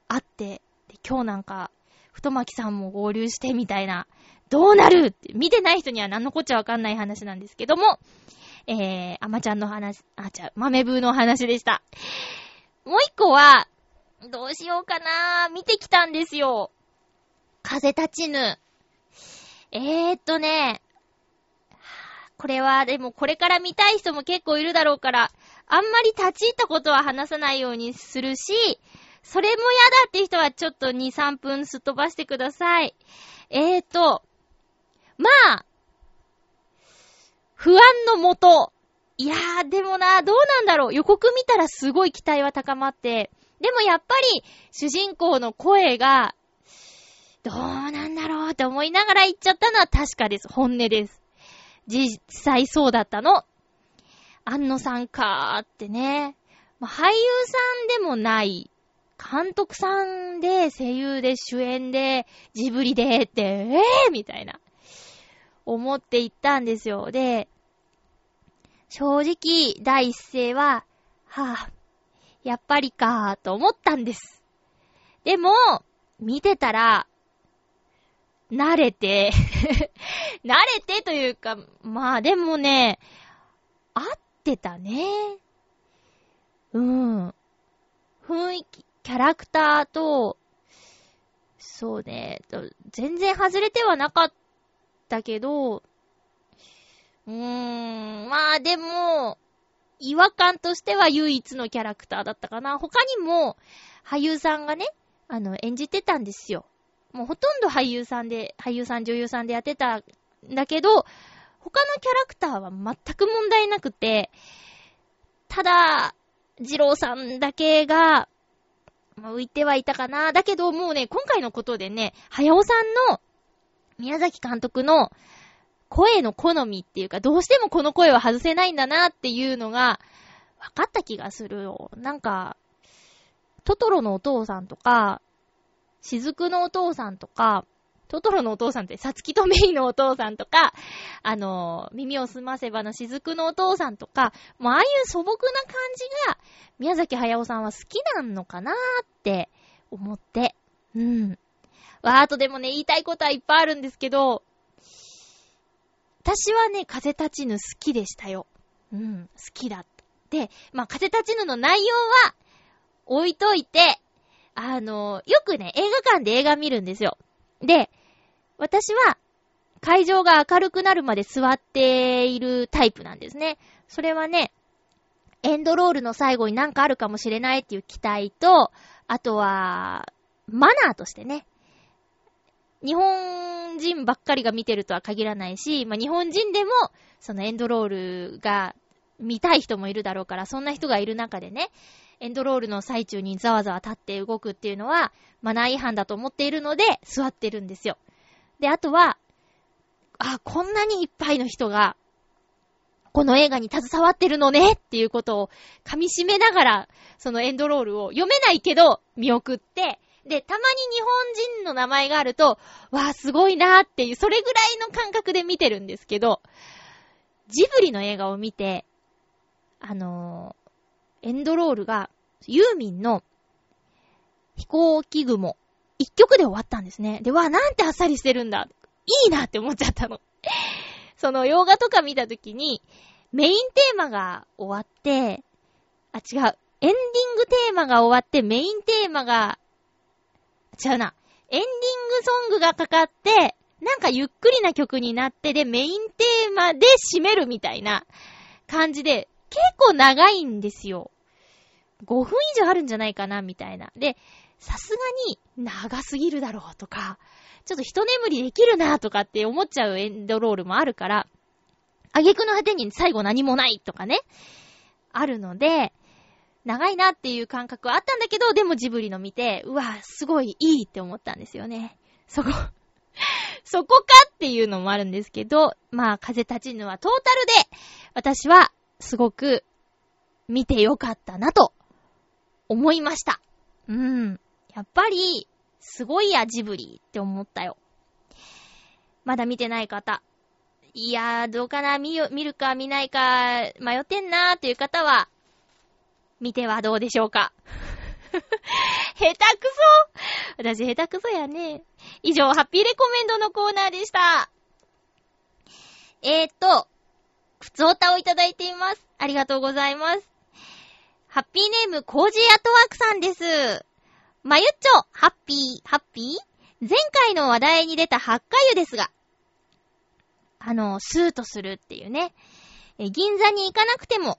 会って、で、今日なんか、太巻さんも合流してみたいな、どうなるって見てない人には何のこっちゃわかんない話なんですけども、えー、あまちゃんの話、あ、ちゃう、豆ブーの話でした。もう一個は、どうしようかな見てきたんですよ。風立ちぬ。えーっとね、これはでもこれから見たい人も結構いるだろうから、あんまり立ち入ったことは話さないようにするし、それも嫌だって人はちょっと2、3分すっ飛ばしてください。えーと、まあ、不安のもと。いやー、でもな、どうなんだろう。予告見たらすごい期待は高まって。でもやっぱり、主人公の声が、どうなんだろうって思いながら言っちゃったのは確かです。本音です。実際そうだったの。安野さんかーってね。俳優さんでもない、監督さんで、声優で、主演で、ジブリでって、えーみたいな。思って行ったんですよ。で、正直、第一声は、はぁ、あ、やっぱりかーと思ったんです。でも、見てたら、慣れて 慣れてというか、まあでもね、合ってたね。うん。雰囲気、キャラクターと、そうね、全然外れてはなかっったけど、うーん、まあでも、違和感としては唯一のキャラクターだったかな。他にも、俳優さんがね、あの、演じてたんですよ。もうほとんど俳優さんで、俳優さん、女優さんでやってたんだけど、他のキャラクターは全く問題なくて、ただ、二郎さんだけが、浮いてはいたかな。だけどもうね、今回のことでね、早尾さんの、宮崎監督の声の好みっていうか、どうしてもこの声は外せないんだなっていうのが、分かった気がするよ。なんか、トトロのお父さんとか、雫のお父さんとか、トトロのお父さんって、さつきとメイのお父さんとか、あの、耳をすませばの雫のお父さんとか、もうああいう素朴な感じが、宮崎駿さんは好きなのかなーって思って。うん。わーとでもね、言いたいことはいっぱいあるんですけど、私はね、風立ちぬ好きでしたよ。うん、好きだった。で、まあ、風立ちぬの内容は、置いといて、あの、よくね、映画館で映画見るんですよ。で、私は、会場が明るくなるまで座っているタイプなんですね。それはね、エンドロールの最後になんかあるかもしれないっていう期待と、あとは、マナーとしてね、日本人ばっかりが見てるとは限らないし、まあ、日本人でも、そのエンドロールが見たい人もいるだろうから、そんな人がいる中でね、エンドロールの最中にざわざわ立って動くっていうのは、マナー違反だと思っているので、座ってるんですよ。で、あとは、あ、こんなにいっぱいの人が、この映画に携わってるのねっていうことを噛み締めながら、そのエンドロールを読めないけど見送って、で、たまに日本人の名前があると、わあ、すごいなーっていう、それぐらいの感覚で見てるんですけど、ジブリの映画を見て、あのー、エンドロールが、ユーミンの飛行機雲一曲で終わったんですね。で、わ、なんてあっさりしてるんだ。いいなって思っちゃったの。その洋画とか見たときに、メインテーマが終わって、あ、違う。エンディングテーマが終わって、メインテーマが、違うな。エンディングソングがかかって、なんかゆっくりな曲になって、で、メインテーマで締めるみたいな感じで、結構長いんですよ。5分以上あるんじゃないかな、みたいな。で、さすがに長すぎるだろうとか、ちょっと一眠りできるなとかって思っちゃうエンドロールもあるから、あげくの果てに最後何もないとかね、あるので、長いなっていう感覚はあったんだけど、でもジブリの見て、うわ、すごいいいって思ったんですよね。そこ そこかっていうのもあるんですけど、まあ、風立ちぬはトータルで、私はすごく見てよかったなと思いました。うん。やっぱり、すごいや、ジブリって思ったよ。まだ見てない方。いやー、どうかな見、見るか見ないか迷ってんなーっていう方は、見てはどうでしょうか。下手くそ私下手くそやね。以上、ハッピーレコメンドのコーナーでした。えーと、普通歌をいただいています。ありがとうございます。ハッピーネーム、コージーアトワークさんです。まゆっちょ、ハッピー、ハッピー？前回の話題に出たハッカユですが、あの、スーとするっていうね、銀座に行かなくても、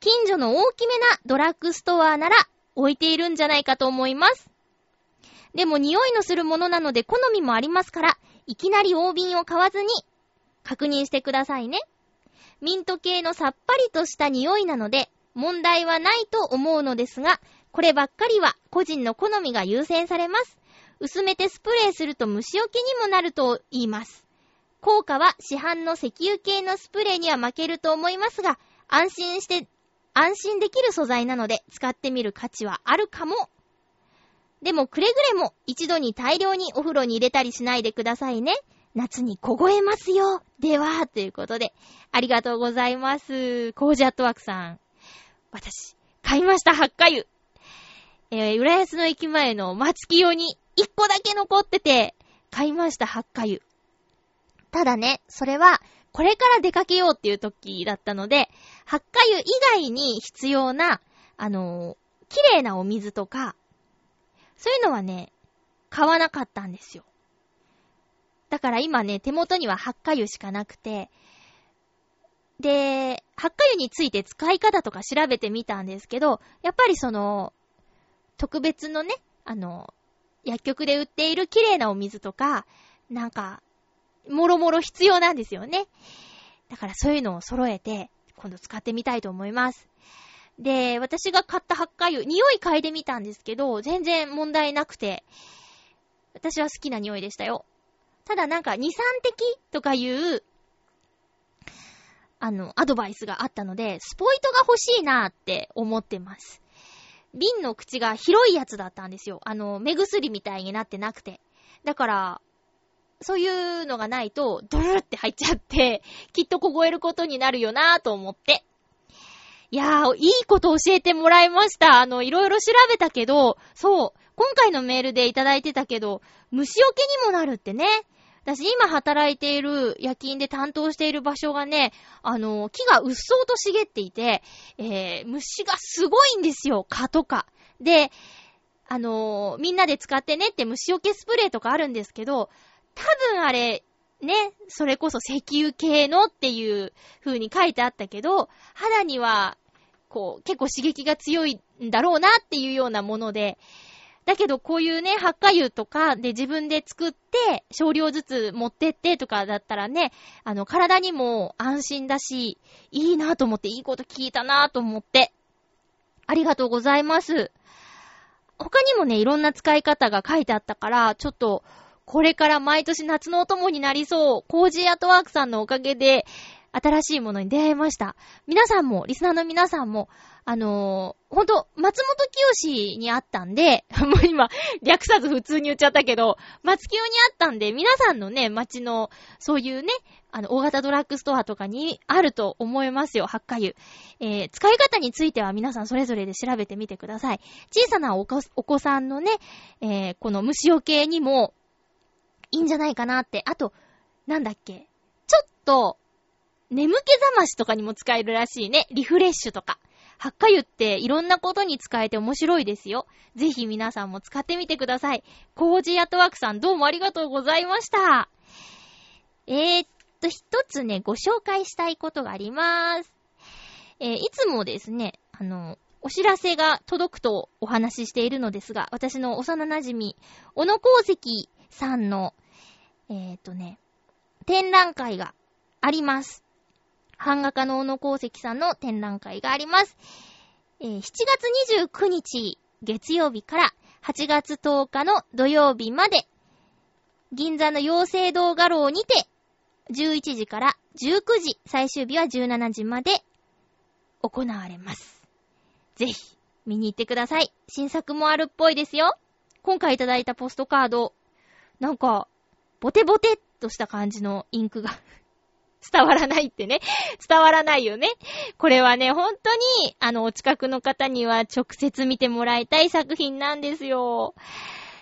近所の大きめなドラッグストアなら置いているんじゃないかと思います。でも匂いのするものなので好みもありますから、いきなり大瓶を買わずに確認してくださいね。ミント系のさっぱりとした匂いなので、問題はないと思うのですが、こればっかりは個人の好みが優先されます。薄めてスプレーすると虫除けにもなると言います。効果は市販の石油系のスプレーには負けると思いますが、安心して、安心できる素材なので使ってみる価値はあるかも。でもくれぐれも一度に大量にお風呂に入れたりしないでくださいね。夏に凍えますよ。では、ということで、ありがとうございます。コージアットワークさん。私、買いました、八花湯。えー、浦安の駅前の松木用に一個だけ残ってて、買いました、八花湯。ただね、それは、これから出かけようっていう時だったので、八花湯以外に必要な、あのー、綺麗なお水とか、そういうのはね、買わなかったんですよ。だから今ね、手元には八花湯しかなくて、で、ハッカ油について使い方とか調べてみたんですけど、やっぱりその、特別のね、あの、薬局で売っている綺麗なお水とか、なんか、もろもろ必要なんですよね。だからそういうのを揃えて、今度使ってみたいと思います。で、私が買ったハッカ油、匂い嗅いでみたんですけど、全然問題なくて、私は好きな匂いでしたよ。ただなんか、二酸的とかいう、あの、アドバイスがあったので、スポイトが欲しいなーって思ってます。瓶の口が広いやつだったんですよ。あの、目薬みたいになってなくて。だから、そういうのがないと、ドルって入っちゃって、きっと凍えることになるよなぁと思って。いやー、いいこと教えてもらいました。あの、いろいろ調べたけど、そう、今回のメールでいただいてたけど、虫除けにもなるってね。私今働いている夜勤で担当している場所がね、あの、木がうっそうと茂っていて、えー、虫がすごいんですよ、蚊とか。で、あのみんなで使ってねって虫除けスプレーとかあるんですけど、多分あれ、ね、それこそ石油系のっていう風に書いてあったけど、肌には、こう、結構刺激が強いんだろうなっていうようなもので、だけどこういうね、発火油とかで自分で作って、少量ずつ持ってってとかだったらね、あの、体にも安心だし、いいなと思って、いいこと聞いたなと思って。ありがとうございます。他にもね、いろんな使い方が書いてあったから、ちょっと、これから毎年夏のお供になりそう、コージーアートワークさんのおかげで、新しいものに出会いました。皆さんも、リスナーの皆さんも、あのー、ほんと、松本清にあったんで、もう今、略さず普通に言っちゃったけど、松清にあったんで、皆さんのね、街の、そういうね、あの、大型ドラッグストアとかにあると思いますよ、発火油。えー、使い方については皆さんそれぞれで調べてみてください。小さなお子さんのね、えー、この虫除けにも、いいんじゃないかなって。あと、なんだっけ。ちょっと、眠気覚ましとかにも使えるらしいね。リフレッシュとか。発火油っていろんなことに使えて面白いですよ。ぜひ皆さんも使ってみてください。コージーアトワークさんどうもありがとうございました。えー、っと、一つね、ご紹介したいことがあります。えー、いつもですね、あの、お知らせが届くとお話ししているのですが、私の幼馴染み、小野功石さんのえっ、ー、とね、展覧会があります。版画家の小野功石さんの展覧会があります。えー、7月29日月曜日から8月10日の土曜日まで、銀座の妖精堂画廊にて、11時から19時、最終日は17時まで行われます。ぜひ、見に行ってください。新作もあるっぽいですよ。今回いただいたポストカード、なんか、ボテボテっとした感じのインクが 伝わらないってね。伝わらないよね。これはね、本当に、あの、お近くの方には直接見てもらいたい作品なんですよ。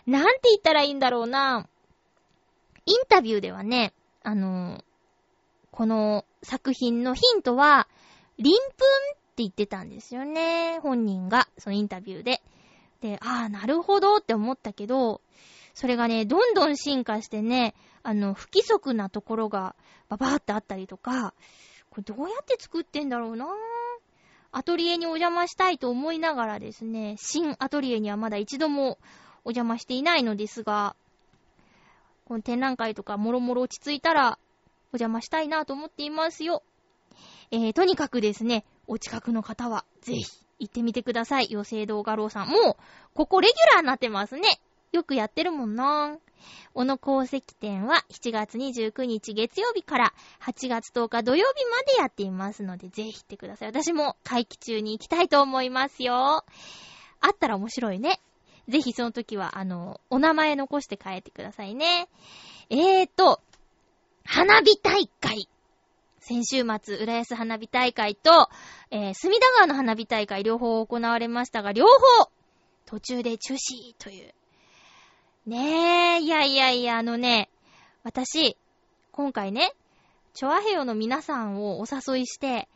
なんて言ったらいいんだろうな。インタビューではね、あの、この作品のヒントは、リンプンって言ってたんですよね。本人が、そのインタビューで。で、ああ、なるほどって思ったけど、それがね、どんどん進化してね、あの、不規則なところがババーってあったりとか、これどうやって作ってんだろうなぁアトリエにお邪魔したいと思いながらですね、新アトリエにはまだ一度もお邪魔していないのですが、この展覧会とかもろもろ落ち着いたらお邪魔したいなと思っていますよ。えー、とにかくですね、お近くの方はぜひ行ってみてください。妖精動画廊さん。もう、ここレギュラーになってますね。よくやってるもんな。小野功石店は7月29日月曜日から8月10日土曜日までやっていますので、ぜひ行ってください。私も会期中に行きたいと思いますよ。あったら面白いね。ぜひその時は、あの、お名前残して帰ってくださいね。えーと、花火大会。先週末、浦安花火大会と、えー、隅田川の花火大会両方行われましたが、両方、途中で中止というねえ、いやいやいや、あのね、私、今回ね、チョアヘヨの皆さんをお誘いして、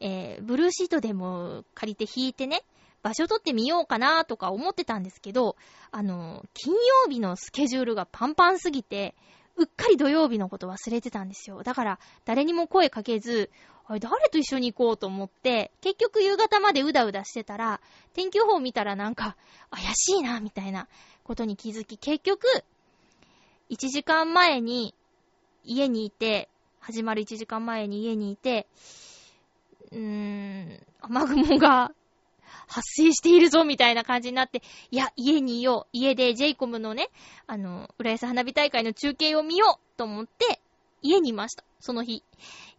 えー、ブルーシートでも借りて引いてね、場所取ってみようかなとか思ってたんですけど、あの、金曜日のスケジュールがパンパンすぎて、うっかり土曜日のこと忘れてたんですよ。だから、誰にも声かけず、あれ、誰と一緒に行こうと思って、結局夕方までうだうだしてたら、天気予報見たらなんか、怪しいな、みたいなことに気づき、結局、1時間前に家にいて、始まる1時間前に家にいて、うーん、雨雲が発生しているぞ、みたいな感じになって、いや、家にいよう。家で j イコムのね、あの、浦安花火大会の中継を見ようと思って、家にいました。その日。い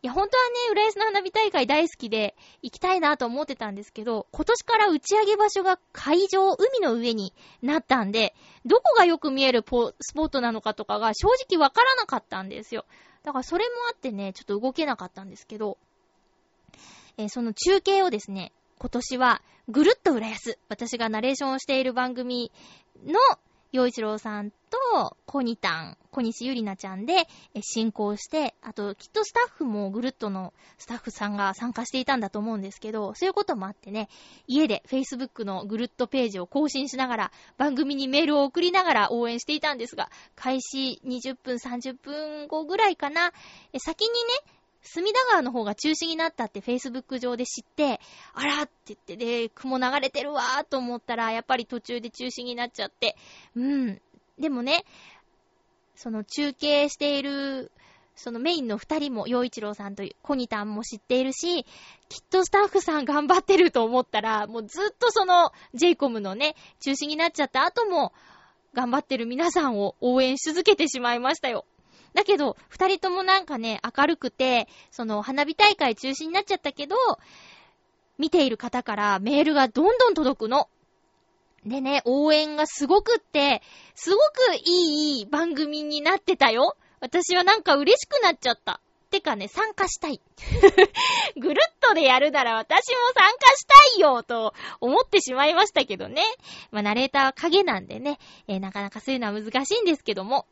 や、本当はね、浦安の花火大会大好きで、行きたいなと思ってたんですけど、今年から打ち上げ場所が海上、海の上になったんで、どこがよく見えるポスポットなのかとかが正直わからなかったんですよ。だからそれもあってね、ちょっと動けなかったんですけど、えー、その中継をですね、今年はぐるっと浦安、私がナレーションをしている番組の洋一郎さんと、コニタン、小西ゆりなちゃんで進行して、あと、きっとスタッフもぐるっとのスタッフさんが参加していたんだと思うんですけど、そういうこともあってね、家で Facebook のぐるっとページを更新しながら、番組にメールを送りながら応援していたんですが、開始20分、30分後ぐらいかな、先にね、隅田川の方が中止になったって Facebook 上で知って、あらって言って、で、雲流れてるわーと思ったら、やっぱり途中で中止になっちゃって、うん。でもね、その中継している、そのメインの二人も、洋一郎さんとコニタンも知っているし、きっとスタッフさん頑張ってると思ったら、もうずっとその、ジェイコムのね、中止になっちゃった後も、頑張ってる皆さんを応援し続けてしまいましたよ。だけど、二人ともなんかね、明るくて、その、花火大会中止になっちゃったけど、見ている方からメールがどんどん届くの。でね、応援がすごくって、すごくいい番組になってたよ。私はなんか嬉しくなっちゃった。てかね、参加したい。ぐるっとでやるなら私も参加したいよと思ってしまいましたけどね。まあ、ナレーターは影なんでね、えー、なかなかそういうのは難しいんですけども。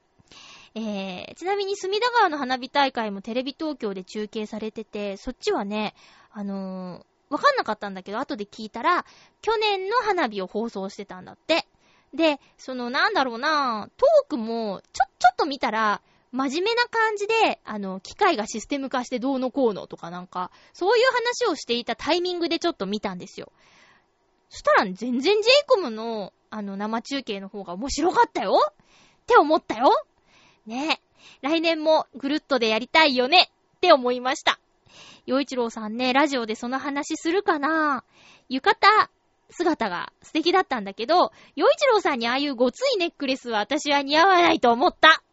えー、ちなみに隅田川の花火大会もテレビ東京で中継されてて、そっちはね、あのー、わかんなかったんだけど、後で聞いたら、去年の花火を放送してたんだって。で、その、なんだろうなトークも、ちょ、ちょっと見たら、真面目な感じで、あの、機械がシステム化してどうのこうのとかなんか、そういう話をしていたタイミングでちょっと見たんですよ。そしたら全然 j イコムの、あの、生中継の方が面白かったよって思ったよね来年もぐるっとでやりたいよねって思いました。洋一郎さんね、ラジオでその話するかな浴衣姿が素敵だったんだけど、洋一郎さんにああいうごついネックレスは私は似合わないと思った。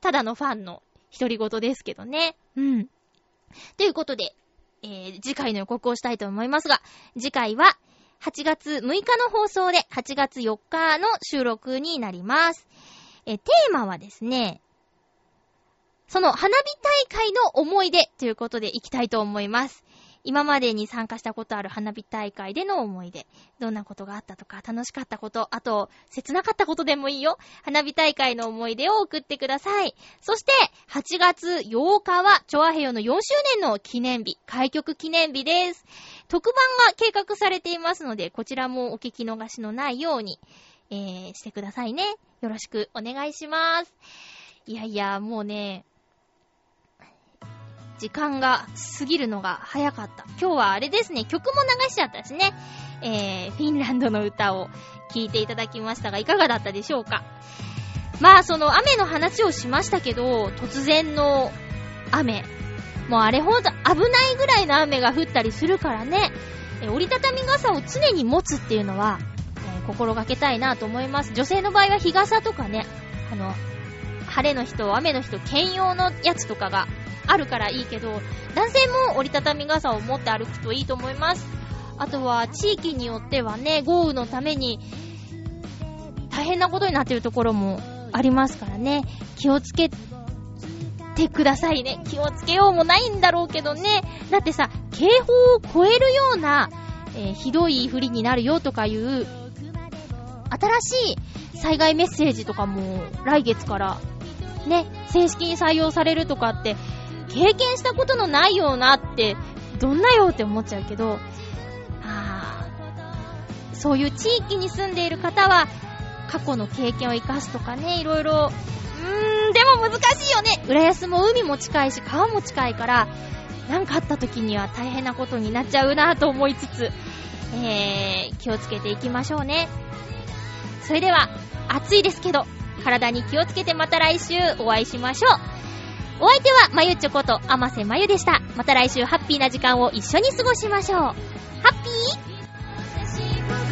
ただのファンの独り言ですけどね。うん。ということで、えー、次回の予告をしたいと思いますが、次回は8月6日の放送で8月4日の収録になります。えー、テーマはですね、その花火大会の思い出ということで行きたいと思います。今までに参加したことある花火大会での思い出。どんなことがあったとか、楽しかったこと、あと、切なかったことでもいいよ。花火大会の思い出を送ってください。そして、8月8日は、チョアヘヨの4周年の記念日、開局記念日です。特番が計画されていますので、こちらもお聞き逃しのないように、えー、してくださいね。よろしくお願いします。いやいや、もうね、時間が過ぎるのが早かった。今日はあれですね、曲も流しちゃったしね、えー、フィンランドの歌を聴いていただきましたが、いかがだったでしょうかまあ、その雨の話をしましたけど、突然の雨。もうあれほど危ないぐらいの雨が降ったりするからね、え折りたたみ傘を常に持つっていうのは、えー、心がけたいなと思います。女性の場合は日傘とかね、あの、晴れの日と雨の日と兼用のやつとかがあるからいいけど、男性も折りたたみ傘を持って歩くといいと思います。あとは、地域によってはね、豪雨のために、大変なことになってるところもありますからね、気をつけてくださいね。気をつけようもないんだろうけどね。だってさ、警報を超えるような、えー、ひどい降りになるよとかいう、新しい災害メッセージとかも来月からね、正式に採用されるとかって経験したことのないようなって、どんなよって思っちゃうけど、あそういう地域に住んでいる方は、過去の経験を活かすとかね、いろいろ、うーん、でも難しいよね。浦安も海も近いし、川も近いから、なんかあった時には大変なことになっちゃうなと思いつつ、えー、気をつけていきましょうね。それでは、暑いですけど、体に気をつけてまた来週お会いしましょう。お相手は、まゆちょこと、あませまゆでした。また来週ハッピーな時間を一緒に過ごしましょう。ハッピー